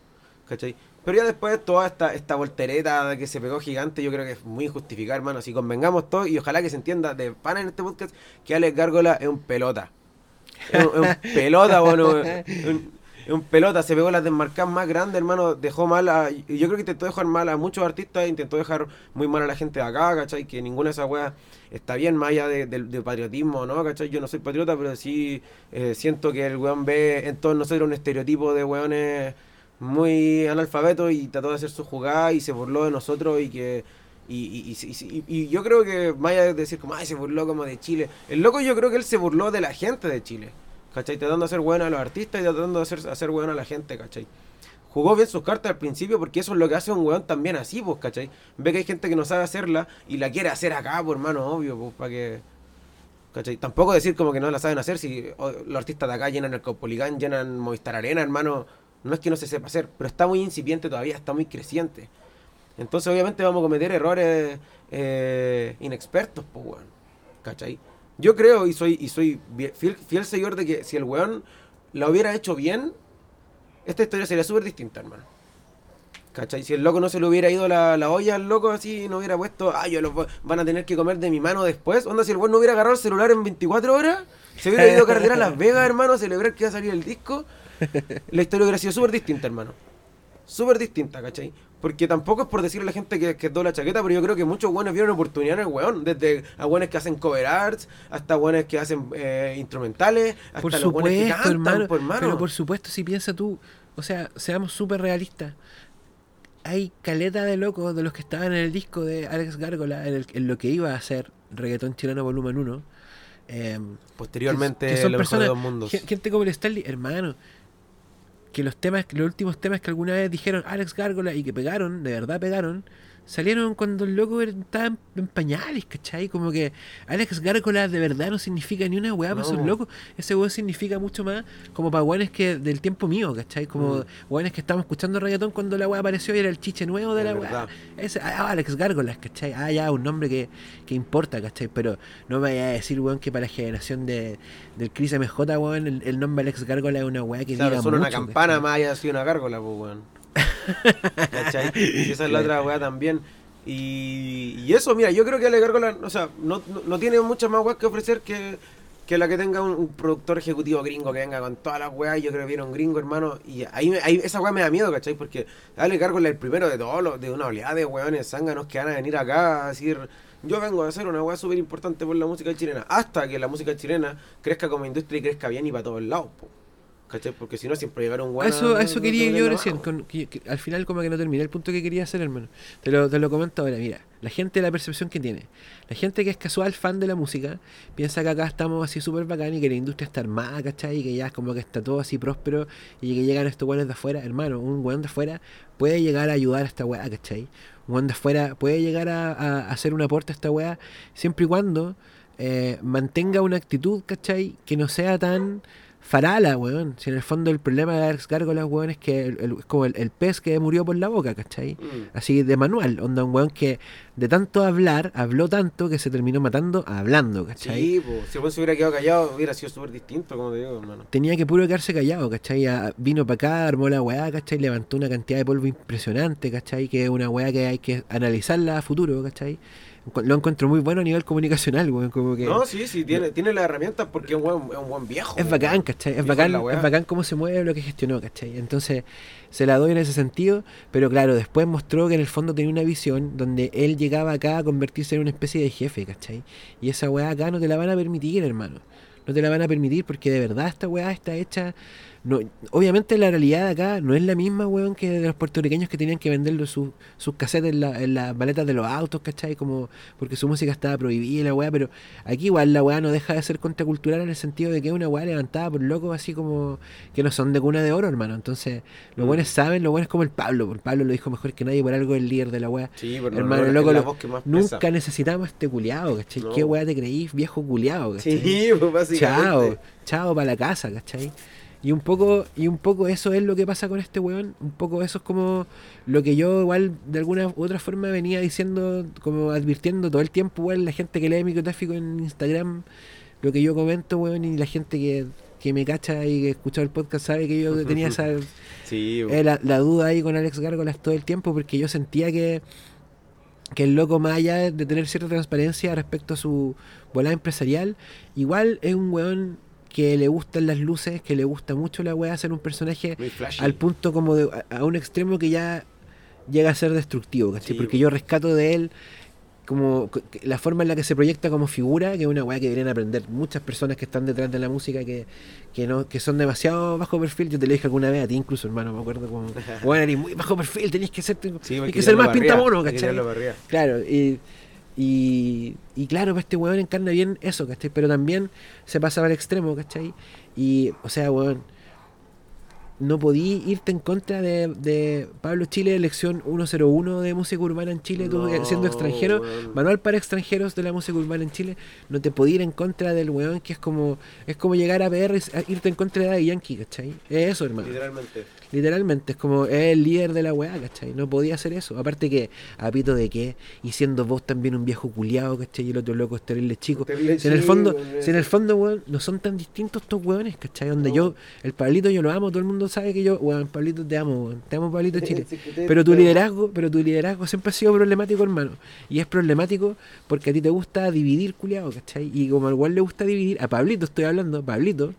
¿cachai? Pero ya después toda esta, esta voltereta que se pegó gigante, yo creo que es muy injustificada, hermano. Así convengamos todos y ojalá que se entienda de pana en este podcast que Alex Gárgola es un pelota. Es un, pelota, bueno. Un, un pelota, se pegó las desmarcadas más grandes, hermano. Dejó mal a. Yo creo que intentó dejar mal a muchos artistas, intentó dejar muy mal a la gente de acá, ¿cachai? Que ninguna de esas weas está bien, más allá de, patriotismo, ¿no? ¿cachai? Yo no soy patriota, pero sí eh, siento que el weón ve en todos nosotros un estereotipo de weones muy analfabetos y trató de hacer su jugada y se burló de nosotros y que. Y, y, y- y- yo creo que, allá de decir como, ay, se burló como de Chile. El loco yo creo que él se burló de la gente de Chile. ¿Cachai? Tratando de hacer bueno a los artistas y tratando de hacer, hacer bueno a la gente, ¿cachai? Jugó bien sus cartas al principio porque eso es lo que hace un weón también así, pues, ¿cachai? Ve que hay gente que no sabe hacerla y la quiere hacer acá, por hermano, obvio, pues, para que... ¿Cachai? Tampoco decir como que no la saben hacer si los artistas de acá llenan el Copoligán, llenan Movistar Arena, hermano. No es que no se sepa hacer, pero está muy incipiente todavía, está muy creciente. Entonces obviamente vamos a cometer errores eh, inexpertos, pues, weón. ¿Cachai? Yo creo y soy, y soy fiel, fiel seguidor de que si el weón la hubiera hecho bien, esta historia sería súper distinta, hermano. ¿Cachai? Si el loco no se le hubiera ido la, la olla al loco así, no hubiera puesto, ah, yo los van a tener que comer de mi mano después. Onda, si el weón no hubiera agarrado el celular en 24 horas, se hubiera ido a carretera a Las Vegas, hermano, a celebrar que iba a salir el disco, la historia hubiera sido súper distinta, hermano. Súper distinta, ¿cachai? Porque tampoco es por decirle a la gente que, que es doble chaqueta, pero yo creo que muchos buenos vieron oportunidad en el weón. Desde a buenos que hacen cover arts, hasta buenos que hacen eh, instrumentales, hasta Por los buenos que cantan, hermano, por hermano. Pero por supuesto, si piensa tú, o sea, seamos súper realistas. Hay caleta de locos de los que estaban en el disco de Alex Gárgola, en, el- en lo que iba a ser Reggaetón Chileno Volumen 1. eh, Posteriormente, que son lo mejor de personas- dos mundos. gen- gente como el Stanley, hermano, que los temas, los últimos temas que alguna vez dijeron Alex Gárgola y que pegaron, de verdad pegaron, salieron cuando el loco estaba en, pañales, ¿cachai? Como que Alex Gárgola de verdad no significa ni una weá para esos locos. Ese weón significa mucho más como para weones que del tiempo mío, ¿cachai? Como Mm. weones que estábamos escuchando reggaetón cuando la weá apareció y era el chiche nuevo de la weá. Ese, ah, Alex Gárgolas, ¿cachai? Ah, ya, un nombre que, que importa, ¿cachai? Pero no me vaya a decir, weón, que para la generación de, del Chris MJ, weón, el, el nombre Alex Gárgola es una weá que Claro, diga solo una campana ¿cachai? más haya sido una gárgola, pues, weón. ¿Cachai? Y esa es la otra weá también. Y, y eso, mira, yo creo que Ale Gárgola, o sea, no, no, no tiene muchas más weas que ofrecer que, que la que tenga un, un productor ejecutivo gringo que venga con todas las weas. Yo creo que viene un gringo, hermano. Y ahí, ahí esa weá me da miedo, ¿cachai? Porque Ale Gárgola es el primero de todos los, de una oleada de weones zánganos que van a venir acá a decir. Yo vengo a hacer una weá súper importante por la música chilena. Hasta que la música chilena crezca como industria y crezca bien y para todos lados, po. ¿Cachai? Porque si no, siempre llegaron weones. eso, eso quería yo recién, con- que- que al final como que no terminé el punto que quería hacer, hermano. Te lo, te lo comento ahora, mira, la gente la percepción que tiene. La gente que es casual fan de la música, piensa que acá estamos así súper bacán y que la industria está armada, ¿cachai? Y que ya es como que está todo así próspero y que llegan estos weones de afuera. Hermano, un weón de afuera puede llegar a ayudar a esta weá, ¿cachai? Un weón de afuera puede llegar a, a- a hacer un aporte a esta weá siempre y cuando eh, mantenga una actitud, ¿cachai? Que no sea tan farala, weón. Si en el fondo el problema de Alex Gárgolas, weón, es que el- el- es como el, el pez que murió por la boca, ¿cachai? Mm. Así de manual, onda un weón que de tanto hablar, habló tanto que se terminó matando hablando, ¿cachai? Sí, pues, si el weón se hubiera quedado callado, hubiera sido súper distinto, como te digo, hermano. Tenía que puro quedarse callado, ¿cachai? A- vino para acá, armó la weá, ¿cachai? Levantó una cantidad de polvo impresionante, ¿cachai? Que es una weá que hay que analizarla a futuro, ¿cachai? Lo encuentro muy bueno a nivel comunicacional, weón, como que... No, sí, sí, tiene, tiene las herramientas porque es un buen, es un buen viejo. Es bacán. ¿cachai? Es bacán, es bacán cómo se mueve lo que gestionó, ¿cachai? Entonces, se la doy en ese sentido, pero claro, después mostró que en el fondo tenía una visión donde él llegaba acá a convertirse en una especie de jefe, ¿cachai? Y esa weá acá no te la van a permitir, hermano. No te la van a permitir porque de verdad esta weá está hecha... No, obviamente la realidad de acá no es la misma, weón, que de los puertorriqueños que tenían que vender sus, sus cassettes en, la- en las maletas de los autos, ¿cachai? Como porque su música estaba prohibida y la weá, pero aquí igual la weá no deja de ser contracultural en el sentido de que es una weá levantada por locos así como que no son de cuna de oro, hermano. Entonces, los Mm. buenos saben, los buenos como el Pablo, por Pablo lo dijo mejor que nadie, por algo el líder de la weá. Sí, pero Hermano, no, loco, lo- Nunca pesa. necesitamos este culiado, ¿cachai? No. ¿Qué weá te creís, viejo culiado, ¿cachai? Sí, pues básicamente. Chao, chao para la casa, ¿cachai? Y un poco, y un poco eso es lo que pasa con este weón, un poco eso es como lo que yo igual de alguna u otra forma venía diciendo, como advirtiendo todo el tiempo, igual la gente que lee microtráfico en Instagram, lo que yo comento, weón, y la gente que, que me cacha y que escucha el podcast sabe que yo tenía esa Sí, eh, la, la duda ahí con Alex Gárgolas todo el tiempo porque yo sentía que, que el loco, más allá de tener cierta transparencia respecto a su volada empresarial, igual es un weón que le gustan las luces, que le gusta mucho la weá hacer un personaje al punto como de a, a un extremo que ya llega a ser destructivo, ¿cachai? Sí, Porque yo rescato de él como la forma en la que se proyecta como figura, que es una weá que deberían aprender muchas personas que están detrás de la música que, que no que son demasiado bajo perfil. Yo te lo dije alguna vez a ti incluso, hermano, me acuerdo como, bueno, eres muy bajo perfil, tenías que ser, Sí, tenés que ser más arriba, pintamono, ¿cachai? Claro, y, y, y claro, pues este weón encarna bien eso, ¿cachai? Pero también se pasaba al extremo, ¿cachai? Y, o sea, weón, no podí irte en contra de, de Pablo Chile, elección 101 de música urbana en Chile, tú No, siendo extranjero, manual para extranjeros de la música urbana en Chile, no te podí ir en contra del weón que es como, es como llegar a PR y irte en contra de Daddy Yankee, ¿cachai? Es eso, hermano. Literalmente. Literalmente, es como es el líder de la weá, ¿cachai? No podía hacer eso. Aparte que, a pito de qué, y siendo vos también un viejo culiado, ¿cachai? Y el otro loco es terrible chico. Terrible Si en el fondo, si en el fondo, weón, no son tan distintos estos weones, ¿cachai? Donde No. yo, el Pablito yo lo amo, todo el mundo sabe que yo, weón, Pablito te amo, weón. Te amo, Pablito Chile. Pero tu liderazgo, pero tu liderazgo siempre ha sido problemático, hermano. Y es problemático porque a ti te gusta dividir, culiado, ¿cachai? Y como al igual le gusta dividir, a Pablito estoy hablando, Pablito,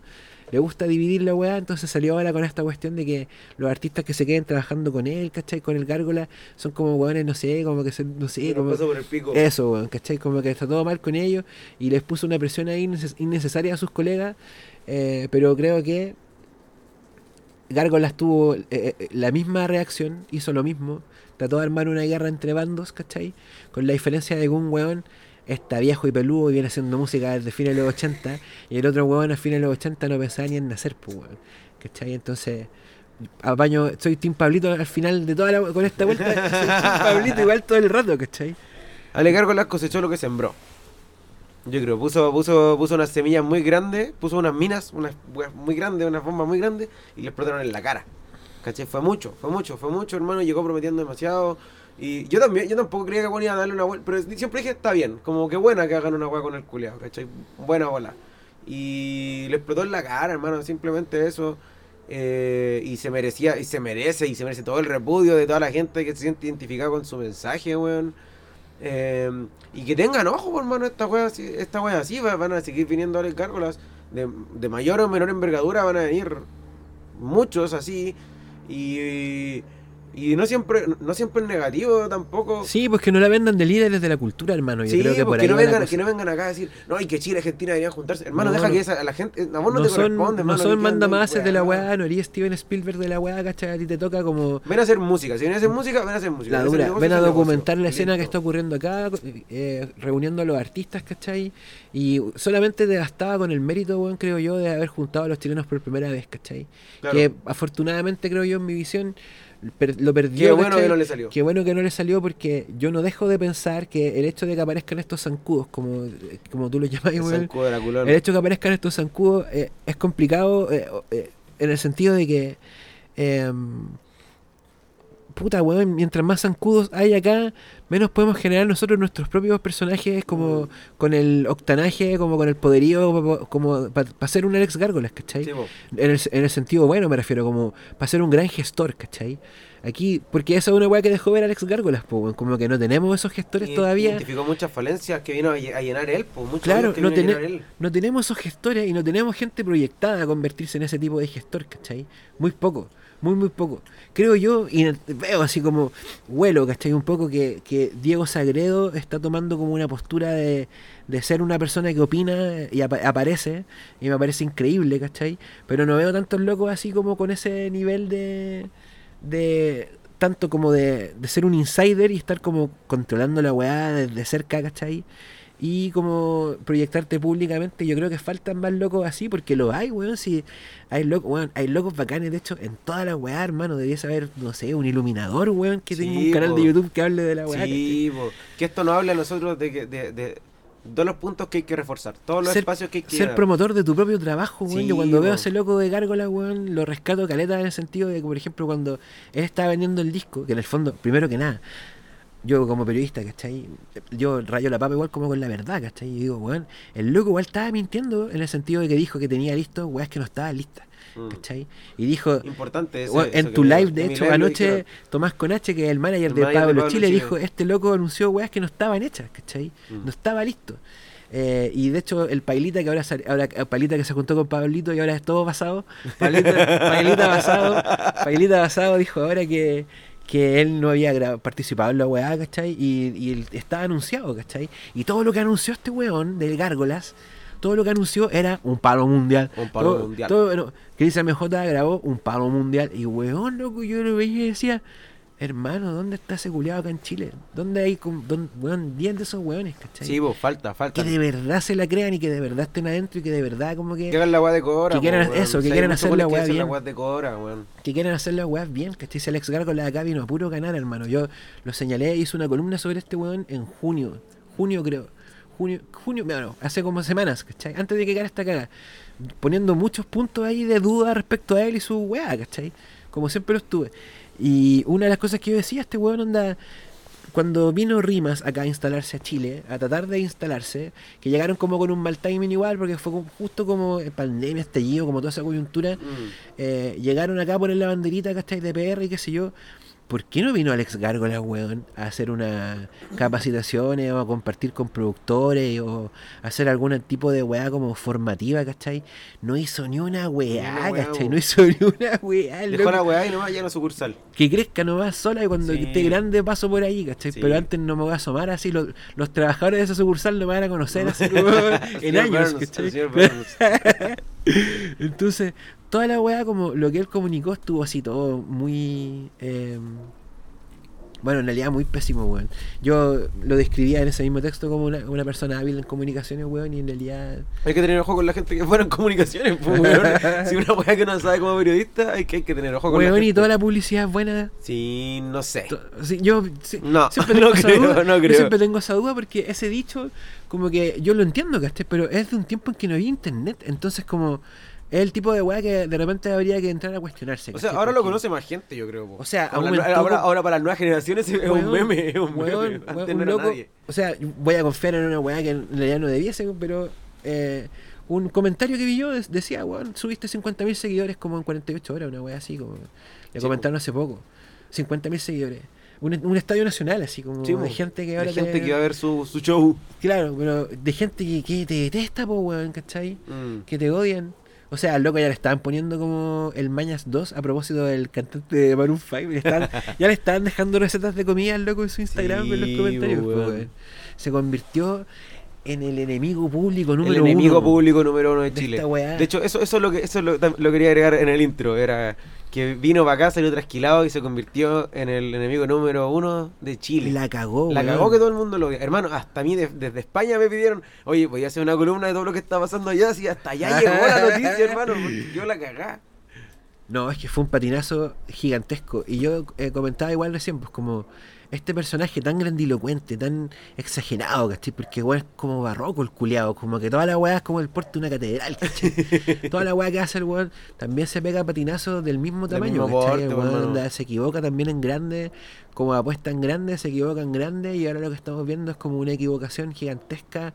le gusta dividir la weá, entonces salió ahora con esta cuestión de que los artistas que se queden trabajando con él, ¿cachai? Con el gárgola, son como weones, no sé, como que se, no sé, como... paso por el pico. Eso, weón, ¿cachai? Como que está todo mal con ellos y les puso una presión ahí inneces- innecesaria a sus colegas, eh, pero creo que Gárgolas tuvo eh, eh, la misma reacción, hizo lo mismo, trató de armar una guerra entre bandos, ¿cachai? Con la diferencia de que un weón está viejo y peludo y viene haciendo música desde fines de los 80 y el otro weón a fines de los 80 no pensaba ni en nacer, pues, weón, ¿cachai? Entonces... Apaño, soy Team Pablito al final de toda la con esta vuelta, soy Team Pablito igual todo el rato, ¿cachai? Ale Gárgolas cosechó lo que sembró. Yo creo, puso, puso, puso unas semillas muy grandes, puso unas minas, unas muy grandes, unas bombas muy grandes, y le explotaron en la cara. ¿Cachai? Fue mucho, fue mucho, fue mucho, hermano, llegó prometiendo demasiado. Y yo también, yo tampoco creía que ponía a darle una vuelta, pero siempre dije, está bien, como que buena que hagan una wea con el culeado, ¿cachai? Buena bola. Y le explotó en la cara, hermano, simplemente eso. Eh, y se merecía, y se merece, y se merece todo el repudio de toda la gente que se siente identificada con su mensaje, weón. Eh, y que tengan ojo, por hermano, esta wea, así- esta wea así, va- van a seguir viniendo ahora gárgolas de, de mayor o menor envergadura, van a venir muchos así, y, y no siempre no siempre es negativo tampoco. Sí, pues que no la vendan de líderes de la cultura, hermano. Yo Sí, creo que por ahí no vengan, que no vengan acá a decir, no, y que Chile y Argentina deberían juntarse. Hermano, No, deja que esa, a la gente, a vos no, no te son, corresponde, no son mandamases de la weá, no eres Steven Spielberg de la weá, ¿cachai? A ti te toca como Ven a hacer música, si vienen a hacer música, ven a hacer música. la Ven dura. Ven a documentar la Y escena que está ocurriendo acá, eh, reuniendo a los artistas, ¿cachai? Y solamente te con el mérito, weón, creo yo, de haber juntado a los chilenos por primera vez, ¿cachai? Claro. Que afortunadamente, creo yo, en mi visión, per- lo perdió. Qué bueno que no le salió. Qué bueno que no le salió porque yo no dejo de pensar que el hecho de que aparezcan estos zancudos, como, como tú los llamas, El el hecho de que aparezcan estos zancudos eh, es complicado eh, eh, en el sentido de que. Puta, weón, mientras más zancudos hay acá, menos podemos generar nosotros nuestros propios personajes, como con el octanaje, como con el poderío, como para ser un Alex Gárgolas, ¿cachai? Sí. En el, en el sentido bueno me refiero, como para ser un gran gestor, ¿cachai? Aquí, porque esa es una weá que dejó ver Alex Gárgolas, po, como que no tenemos esos gestores Y- todavía. Identificó muchas falencias que vino a, lle- a llenar él, muchos Claro, que no, vino a tene- llenar él. no tenemos esos gestores y no tenemos gente proyectada a convertirse en ese tipo de gestor, ¿cachai? Muy poco, muy, muy poco. Creo yo, y veo así como, huelo, ¿cachai? Un poco que, que Diego Sagredo está tomando como una postura de, de ser una persona que opina y apa- aparece, y me parece increíble, ¿cachai? Pero no veo tantos locos así como con ese nivel de... de tanto como de, de ser un insider y estar como controlando la weá desde cerca, ¿cachai? y como proyectarte públicamente. Yo creo que faltan más locos así, porque lo hay, weón. Si hay locos, weón, hay locos bacanes, de hecho, en toda la weá, hermano. Debería saber, no sé, un iluminador, weón, que tenga Sí, un canal po. de YouTube que hable de la weá. Sí, que esto nos habla a nosotros de, que, de, de todos los puntos que hay que reforzar, todos los Ser- espacios que hay que Ser promotor de tu propio trabajo, weón. Sí, Yo cuando veo a ese loco de gárgola, weón, lo rescato caleta en el sentido de que, por ejemplo, cuando él estaba vendiendo el disco, que en el fondo, primero que nada, yo como periodista, ¿cachai? Yo rayo la papa igual como con la verdad, ¿cachai? Y digo, weón, el loco igual estaba mintiendo en el sentido de que dijo que tenía listo, weón, que no estaba lista, Mm. ¿cachai? Y dijo, Importante en eso tu live, de hecho, anoche, dijeron. Tomás Conache, que es el manager El de manager de Pablo, Pablo Chile, Chile. dijo, este loco anunció weas que no estaban hechas, ¿cachai? Mm. No estaba listo. Eh, y de hecho, el Pailita que ahora, ahora eh, Pailita que se juntó con Pablito y ahora es todo basado. Pailita, Pailita basado. Pailita basado dijo ahora que, que él no había participado en la weá, ¿cachai? Y, y estaba anunciado, ¿cachai? Y todo lo que anunció este weón del Gárgolas, todo lo que anunció era un palo mundial. Un palo Todo- mundial. Todo, Chris MJ grabó un palo mundial. Y weón, loco, yo lo veía y decía. Hermano, ¿dónde está ese culiado acá en Chile? ¿Dónde hay, dónde, weón, 10 de esos weones, ¿cachai? Sí, po, falta, falta. que de verdad se la crean y que de verdad estén adentro y que de verdad como que, Que hagan la weá de Cora. que quieran- weón. eso, que quieran hacer la weá bien. de weón. que quieran hacer las weas bien, ¿cachai? Si Alex Gargo la acá vino a puro ganar, hermano. Yo lo señalé, hice una columna sobre este weón en junio. Junio creo. Junio, junio, bueno, hace como semanas, ¿cachai? Antes de que cara esta caga. Poniendo muchos puntos ahí de duda respecto a él y su weá, ¿cachai? como siempre lo estuve. Y una de las cosas que yo decía, este weón anda cuando vino Rimas acá a instalarse a Chile, a tratar de instalarse, que llegaron como con un mal timing igual, porque fue justo como pandemia, estallido, como toda esa coyuntura, Mm. eh, llegaron acá a poner la banderita, ¿cachai? De PR y qué sé yo. ¿Por qué no vino Alex Gárgola, weón, a hacer unas capacitaciones o a compartir con productores o hacer algún tipo de weá como formativa, ¿cachai? No hizo ni una weá, weá, ¿cachai? No hizo ni una weá, Dejó loco. la weá y nomás ya no sucursal. Que crezca nomás sola y cuando Sí. esté grande paso por ahí, ¿cachai? Sí. Pero antes no me voy a asomar así, los, los trabajadores de esa sucursal no me van a conocer así en años, Burns, ¿cachai? Entonces, toda la weá, como lo que él comunicó, estuvo así todo muy. eh, bueno, en realidad muy pésimo, weón. Yo lo describía en ese mismo texto como una, una persona hábil en comunicaciones, weón, y en realidad. Hay que tener ojo con la gente que fuera en comunicaciones, pues, weón. Si una weá que no sabe como periodista, hay que, hay que tener ojo con la Weón, gente. y toda la publicidad es buena. Sí, no sé. Sí, yo sí, No, siempre no tengo esa creo, duda, no yo creo. siempre tengo esa duda porque ese dicho, como que yo lo entiendo, ¿cachai? Pero es de un tiempo en que no había internet, entonces como es el tipo de weá que de repente habría que entrar a cuestionarse. O sea, ahora lo conoce más gente, yo creo. po. O sea, ahora, ahora para las nuevas generaciones es Weón, un meme, es un weón, meme. Antes no loco- nadie. O sea, voy a confiar en una weá que en realidad no debiese, pero eh, un comentario que vi yo decía, weón, subiste 50.000 seguidores como en 48 horas, una weá así, como le Sí, comentaron hace poco. 50.000 seguidores. Un, un estadio nacional, así como Sí, de gente que De ahora gente te- que va a ver su, su show. Claro, pero de gente que, que te detesta, po, weón, ¿cachai? Mm. Que te odian. O sea, al loco ya le estaban poniendo como el Mañas 2 a propósito del cantante de Maroon 5. le estaban- ya le estaban dejando recetas de comida al loco en su Instagram en los comentarios. weón. Se convirtió en el enemigo público número el uno. enemigo público número uno de de Chile. De hecho, eso, eso es lo que eso lo, quería agregar en el intro. Era que vino para acá, salió trasquilado y se convirtió en el enemigo número uno de Chile. La cagó, La weón. cagó que todo el mundo lo odia. Hermano, hasta a mí de- desde España me pidieron, oye, voy a hacer una columna de todo lo que está pasando allá. Si hasta allá llegó la noticia, hermano, porque yo la cagá. No, es que fue un patinazo gigantesco. Y yo eh, comentaba igual recién, pues como este personaje tan grandilocuente, tan exagerado, ¿cachai? Porque weón es como barroco el culiado, como que toda la weá es como el porte de una catedral, ¿cachai? toda la weá que hace el weón también se pega patinazos del mismo tamaño, mismo El weón se equivoca también en grande, como apuesta en grande, se equivoca en grande, y ahora lo que estamos viendo es como una equivocación gigantesca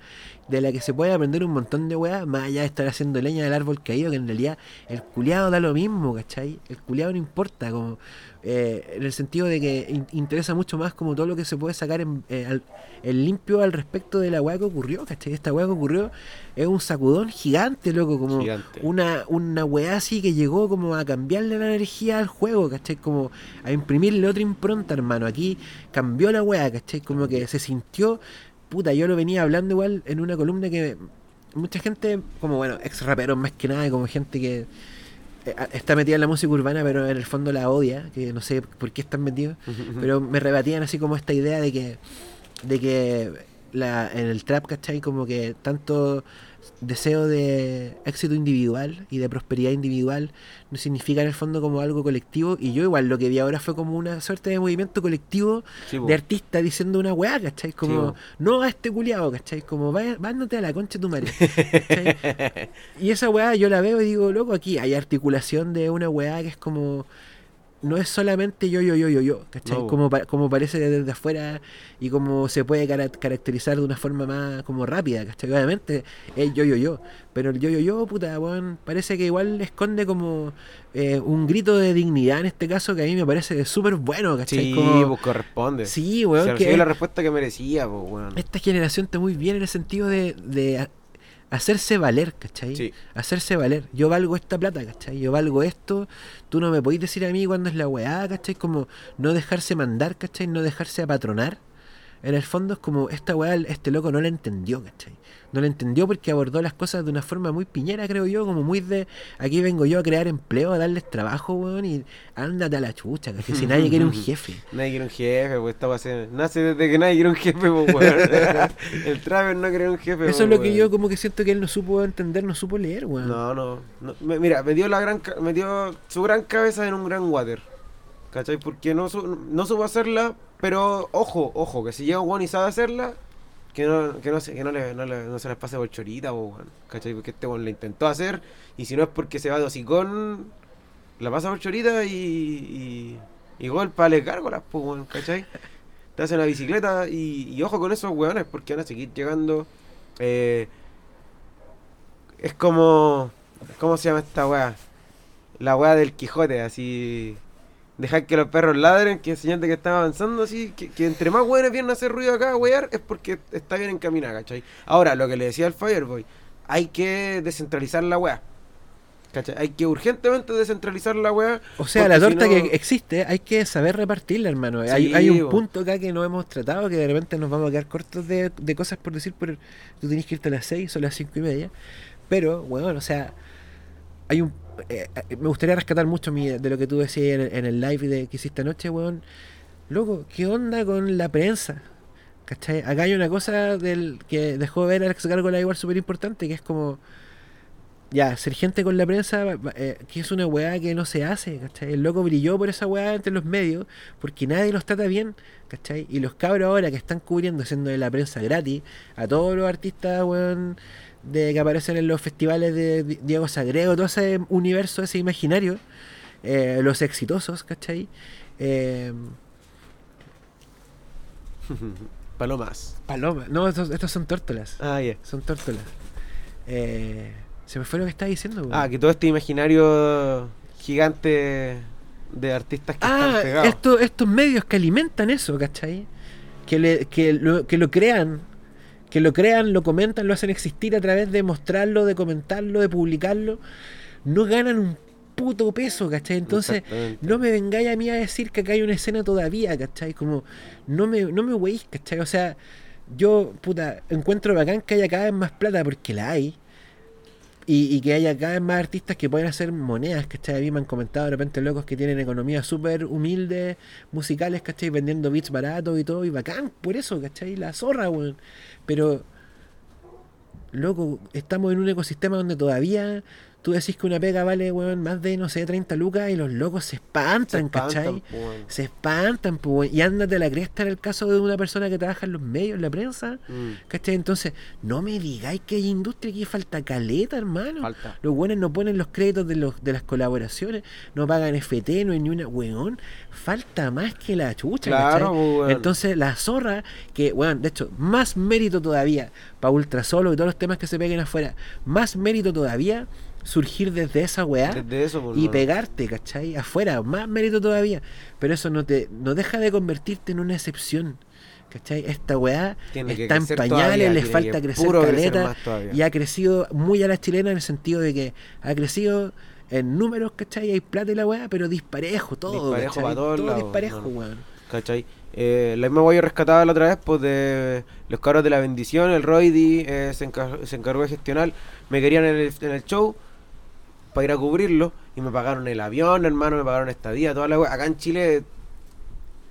de la que se puede aprender un montón de weá, más allá de estar haciendo leña del árbol caído, que en realidad el culiado da lo mismo, ¿cachai? El culiado no importa, como eh, en el sentido de que in- interesa mucho más como todo lo que se puede sacar en, eh, al- en limpio al respecto de la weá que ocurrió, ¿cachai? Esta weá que ocurrió es un sacudón gigante, loco, como Gigante. una, una weá así que llegó como a cambiarle la energía al juego, ¿cachai? Como a imprimirle otra impronta, hermano. Aquí cambió la weá, ¿cachai? Como que se sintió, puta, yo lo venía hablando igual en una columna que mucha gente, como bueno, ex raperos más que nada, como gente que está metida en la música urbana, pero en el fondo la odia, que no sé por qué están metidos, pero me rebatían así como esta idea de que de que la, en el trap, ¿cachai? Como que tanto deseo de éxito individual y de prosperidad individual no significa en el fondo como algo colectivo y yo igual lo que vi ahora fue como una suerte de movimiento colectivo de artistas diciendo una weá, ¿cachai? Como, no a este culiado, ¿cachai? Como, "Vaya- vándate a la concha de tu madre. y esa weá yo la veo y digo, loco, aquí hay articulación de una weá que es como, no es solamente yo, yo, yo, yo, yo, ¿cachai? No, como, como parece desde afuera y como se puede cara- caracterizar de una forma más como rápida, ¿cachai? Obviamente es yo, yo, yo, pero el yo, yo, yo, puta, weón, parece que igual esconde como eh, un grito de dignidad en este caso que a mí me parece súper bueno, ¿cachai? Sí, como, pues corresponde. sí, Se weón, recibió que la respuesta que merecía, pues, weón. esta generación está muy bien en el sentido de, de hacerse valer, ¿cachai? Sí. Hacerse valer. Yo valgo esta plata, ¿cachai? Yo valgo esto. Tú no me podéis decir a mí cuándo es la weá, ¿cachai? Como no dejarse mandar, ¿cachai? No dejarse apatronar. En el fondo es como esta weá, este loco no la entendió, ¿cachai? No la entendió porque abordó las cosas de una forma muy piñera, creo yo, como muy de aquí vengo yo a crear empleo, a darles trabajo, weón, y ándate a la chucha, ¿cachai? Si nadie quiere un jefe. Nadie quiere un jefe, pues esta va a ser. Nace desde que nadie quiere un jefe, pues, weón. El Traver no quiere un jefe, Eso pues, es lo que yo como que siento que él no supo entender, no supo leer, weón. No, no. no. Me- Mira, metió la gran ca- metió su gran cabeza en un gran water. ¿Cachai? Porque no, su- no supo hacerla, pero ojo, ojo, que si llega un y sabe hacerla, que no, que no, se, que no, le, no, le- se les pase por chorita, po. ¿Cachai? Porque este weón lo intentó hacer, y si no es porque se va de hocicón, la pasa por chorita y, y, y gol para les gárgolas, weón, ¿cachai? Te hacen la bicicleta y, y ojo con esos weones porque van a seguir llegando. eh, es como. ¿Cómo se llama esta weá? La weá del Quijote, así. Dejar que los perros ladren, que señal de que están avanzando, así. Que, que entre más weones vienen a hacer ruido acá, wear, es porque está bien encaminada, ¿cachai? Ahora, lo que le decía al Fireboy, hay que descentralizar la weá. ¿Cachai? Hay que urgentemente descentralizar la weá. O sea, la si torta no- que existe hay que saber repartirla, hermano. Sí, hay, hay un bo. punto acá que no hemos tratado, que de repente nos vamos a quedar cortos de, de cosas por decir, por tú tienes que irte a las 6 o las 5 y media. Pero, bueno, o sea, hay un... eh, eh, me gustaría rescatar mucho de lo que tú decías en, en el live que hiciste anoche, weón. Loco, ¿qué onda con la prensa? ¿Cachai? Acá hay una cosa del que dejó ver Alex Gárgola igual súper importante, que es como... Ya, ser gente con la prensa, eh, que es una weá que no se hace, ¿cachai? El loco brilló por esa weá entre los medios, porque nadie los trata bien, ¿cachai? Y los cabros ahora que están cubriendo, siendo de la prensa gratis, a todos los artistas, weón, de que aparecen en los festivales de Di- Diego Sagrego, todo ese universo, ese imaginario, eh, los exitosos, ¿cachai? Eh, Palomas. Paloma, no, estos, estos son tórtolas, Ah, ya. son tórtolas. Eh, se me fue lo que estaba diciendo, weón. Ah, que todo este imaginario gigante de artistas que Ah, están pegados. esto- estos medios que alimentan eso, ¿cachai? Que, le- que, lo, que lo crean, que lo crean, lo comentan, lo hacen existir a través de mostrarlo, de comentarlo, de publicarlo, no ganan un puto peso, ¿cachai? Entonces, no me vengáis a mí a decir que acá hay una escena todavía, ¿cachai? Como, no me, no me weís, ¿cachai? O sea, yo, puta, encuentro bacán que haya cada vez más plata porque la hay. Y, y que haya cada vez más artistas que pueden hacer monedas, ¿cachai? A mí me han comentado de repente locos que tienen economías súper humildes, musicales, ¿cachai? Vendiendo beats baratos y todo, y bacán, por eso, ¿cachai? La zorra, weón. Pero, loco, estamos en un ecosistema donde todavía tú decís que una pega vale, weón, más de, no sé, 30 lucas y los locos se espantan, ¿cachai? po, weón. Se espantan, pues, y ándate a la cresta en el caso de una persona que trabaja en los medios, en la prensa, Mm, ¿cachai? Entonces, no me digáis que hay industria, que falta caleta, hermano. Falta. Los buenos no ponen los créditos de, los, de las colaboraciones, no pagan FT, no hay ni una, weón. Falta más que la chucha, Claro, ¿cachai? weón. Entonces, la zorra, que, weón, de hecho, más mérito todavía para Ultra Solo y todos los temas que se peguen afuera, más mérito todavía surgir desde esa weá Desde eso, po, y pegarte, ¿cachai? Afuera, más mérito todavía. Pero eso no te no deja de convertirte en una excepción. ¿Cachai? Esta weá Tiene está en pañales, le falta crecer caleta y ha crecido muy a la chilena en el sentido de que ha crecido en números, ¿cachai? Hay plata y la weá, pero disparejo todo. Disparejo ¿cachai? pa' todos todo lados, disparejo, weón. ¿Cachai? Eh, la misma guayo rescatada la otra vez, pues de los cabros de la bendición, el Roidy eh, se, encar- se encargó de gestionar, me querían en el, en el show para ir a cubrirlo y me pagaron el avión, hermano, me pagaron estadía, toda la wea. Acá en Chile,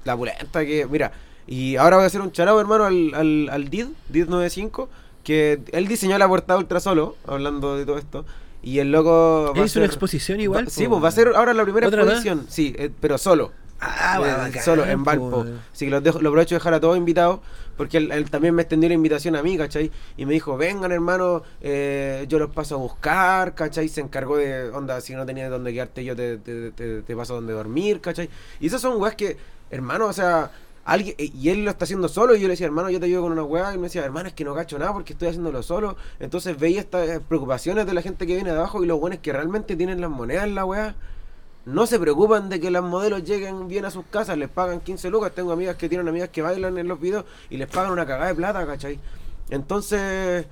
la pulenta que, mira, y ahora voy a hacer un charao, hermano, al, al, al DID, DID95, que él diseñó la portada ultra solo, hablando de todo esto. Y el loco. Él hizo una exposición igual. va- sí, pues va a ser ahora la primera exposición. Sí, eh, pero solo. Ah, Eh, bacán, solo en po, Valpo. Así que los dejo, lo aprovecho de dejar a todos invitados, porque él, él también me extendió la invitación a mí, ¿cachai? Y me dijo, vengan hermano, eh, yo los paso a buscar, ¿cachai? Se encargó de, onda, si no tenías dónde quedarte, yo te, te, te- paso a donde dormir, ¿cachai? Y esas son weas que, hermano, o sea, alguien, eh, y él lo está haciendo solo, y yo le decía, hermano, yo te ayudo con una wea, y me decía, hermano, es que no cacho nada porque estoy haciéndolo solo. Entonces veía estas eh, preocupaciones de la gente que viene de abajo, y los buenos que realmente tienen las monedas en la wea no se preocupan de que las modelos lleguen bien a sus casas, les pagan 15 lucas. Tengo amigas que tienen amigas que bailan en los videos y les pagan una cagada de plata, ¿cachai? Entonces,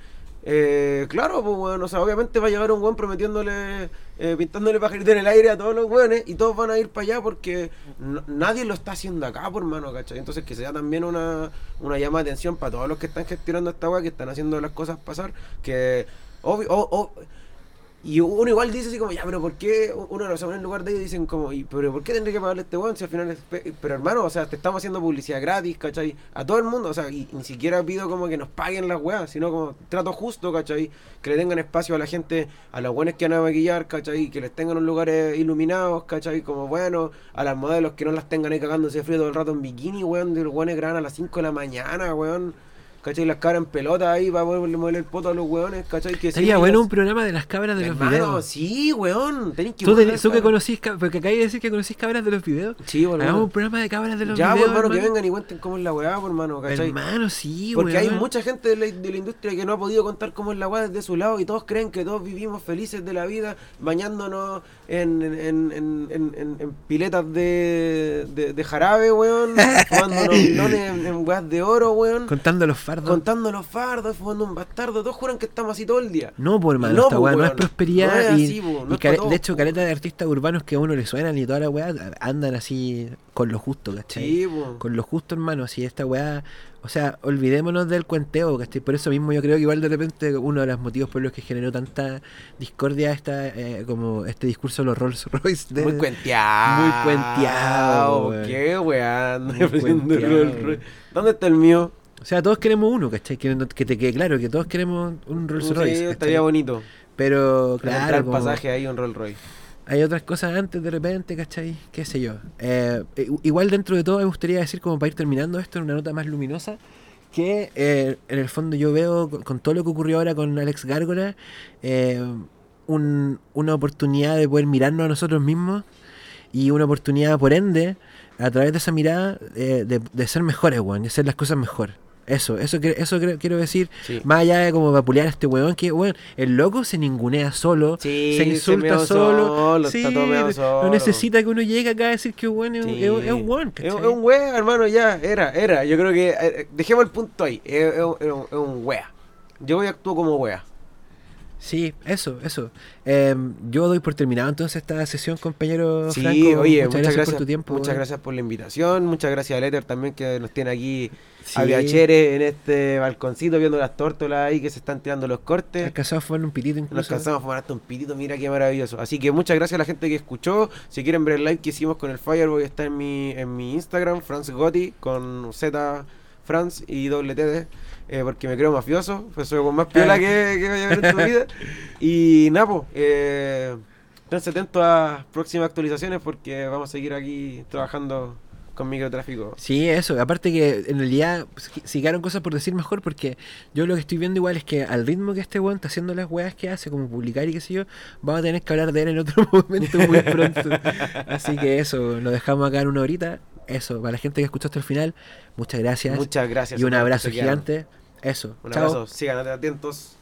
eh, claro, pues bueno, o sea, obviamente va a llegar un buen prometiéndole, eh, pintándole pajarito en el aire a todos los buenos y todos van a ir para allá porque nadie lo está haciendo acá, por mano, ¿cachai? Entonces, que sea también una, una llama de atención para todos los que están gestionando esta weá, que están haciendo las cosas pasar, que obvio, o- o- y uno igual dice así como, ya, pero ¿por qué uno no se pone en lugar de ellos y dicen como, "Y, pero ¿por qué tendré que pagarle este weón si al final es... pe-?" Pero hermano, o sea, te estamos haciendo publicidad gratis, ¿cachai? A todo el mundo, o sea, y ni siquiera pido como que nos paguen las weas, sino como trato justo, ¿cachai? Que le tengan espacio a la gente, a los buenos que van a maquillar, ¿cachai? Que les tengan en lugares iluminados, ¿cachai? Como bueno, a las modelos que no las tengan ahí cagándose frío todo el rato en bikini, weón, de los weones que a las 5 de la mañana, weón. ¿Cachai? Las cabras en pelota ahí para poderle mover el poto a los weones, ¿cachai? Que sí, bueno las- un programa de las cabras de los videos. sí, weón, tenés que Tú, que conocís, porque acabas de decir que conocís cabras de los videos. Sí, bueno, Hagamos un programa de cabras de los Ya, pues, videos. hermano, que vengan y cuenten cómo es la weá, pues, hermano, ¿cachai? Hermano, sí, Porque hay mucha gente de la, de la industria que no ha podido contar cómo es la weá desde su lado y todos creen que todos vivimos felices de la vida bañándonos en, piletas de, de, de jarabe, weón, fumándonos en, en weas de oro, weón, Contando los fardos. contando los fardos, fumando un bastardo, todos juran que estamos así todo el día. No, pues hermano, No, esta pues, weá no es prosperidad. No es y, así, po, no y es care- pa' todos, de hecho, po. caleta de artistas urbanos que a uno le suenan y toda la weá andan así con lo justo, ¿cachai? Sí, po. Con lo justo, hermano. Así esta weá. O sea, olvidémonos del cuenteo, ¿cachai? Por eso mismo yo creo que igual de repente uno de los motivos por los que generó tanta discordia esta, eh, como este discurso de los Rolls Royce. De, Muy cuenteado. Muy cuenteado. Qué weá. Rolls Royce. ¿Dónde está el mío? O sea, todos queremos uno, ¿cachai? Que, te quede claro que todos queremos un Rolls Sí, Royce. ¿cachai? estaría bonito. Pero, Claro, como- pasaje ahí un Rolls Royce. hay otras cosas antes de repente, ¿cachai? Qué sé yo. Eh, igual dentro de todo me gustaría decir, como para ir terminando esto en una nota más luminosa, que eh, en el fondo yo veo con, todo lo que ocurrió ahora con Alex Gárgola, eh, un- una oportunidad de poder mirarnos a nosotros mismos y una oportunidad, por ende, a través de esa mirada, eh, de, de ser mejores, weón, y hacer las cosas mejor. Eso, eso, que- eso quiero decir, Sí. más allá de como vapulear a este weón, que weón, el loco se ningunea solo, Sí, se insulta solo, solo, sí, está todo meado no necesita que uno llegue acá a decir que weón es, un- Sí. es un- es un weón, Es un wea, hermano, ya, era, era. Yo creo que, eh, dejemos el punto ahí, es, un- wea. Yo hoy actúo como wea. Sí, eso, eso. Eh, yo doy por terminado entonces esta sesión, compañero Sí, Franco. oye, muchas, gracias, por tu tiempo. Muchas gracias por la invitación, muchas gracias a Letter también que nos tiene aquí Sí. a Viachere en este balconcito viendo las tórtolas ahí que se están tirando los cortes. Alcanzamos a fumar un pitito incluso. Nos cansamos de fumar hasta un pitito, mira qué maravilloso. Así que muchas gracias a la gente que escuchó. Si quieren ver el live que hicimos con el Fireboy, está en mi, en mi Instagram, Franz Gotti, con Z Franz y doble T D, eh, porque me creo mafioso, pues soy con más piola que, que vaya a ver en tu vida. Y Napo, eh, esténse atentos a próximas actualizaciones porque vamos a seguir aquí trabajando con microtráfico. Sí, eso. Aparte que en realidad pues, si quedaron cosas por decir mejor porque yo lo que estoy viendo igual es que al ritmo que este weón está haciendo las weas que hace, como publicar y qué sé yo, vamos a tener que hablar de él en otro momento muy pronto. Así que eso, lo dejamos acá en una horita. Eso, para la gente que escuchó hasta el final, muchas gracias. Muchas gracias. y un abrazo gigante. Eso. Un Chao. abrazo, sigan atentos.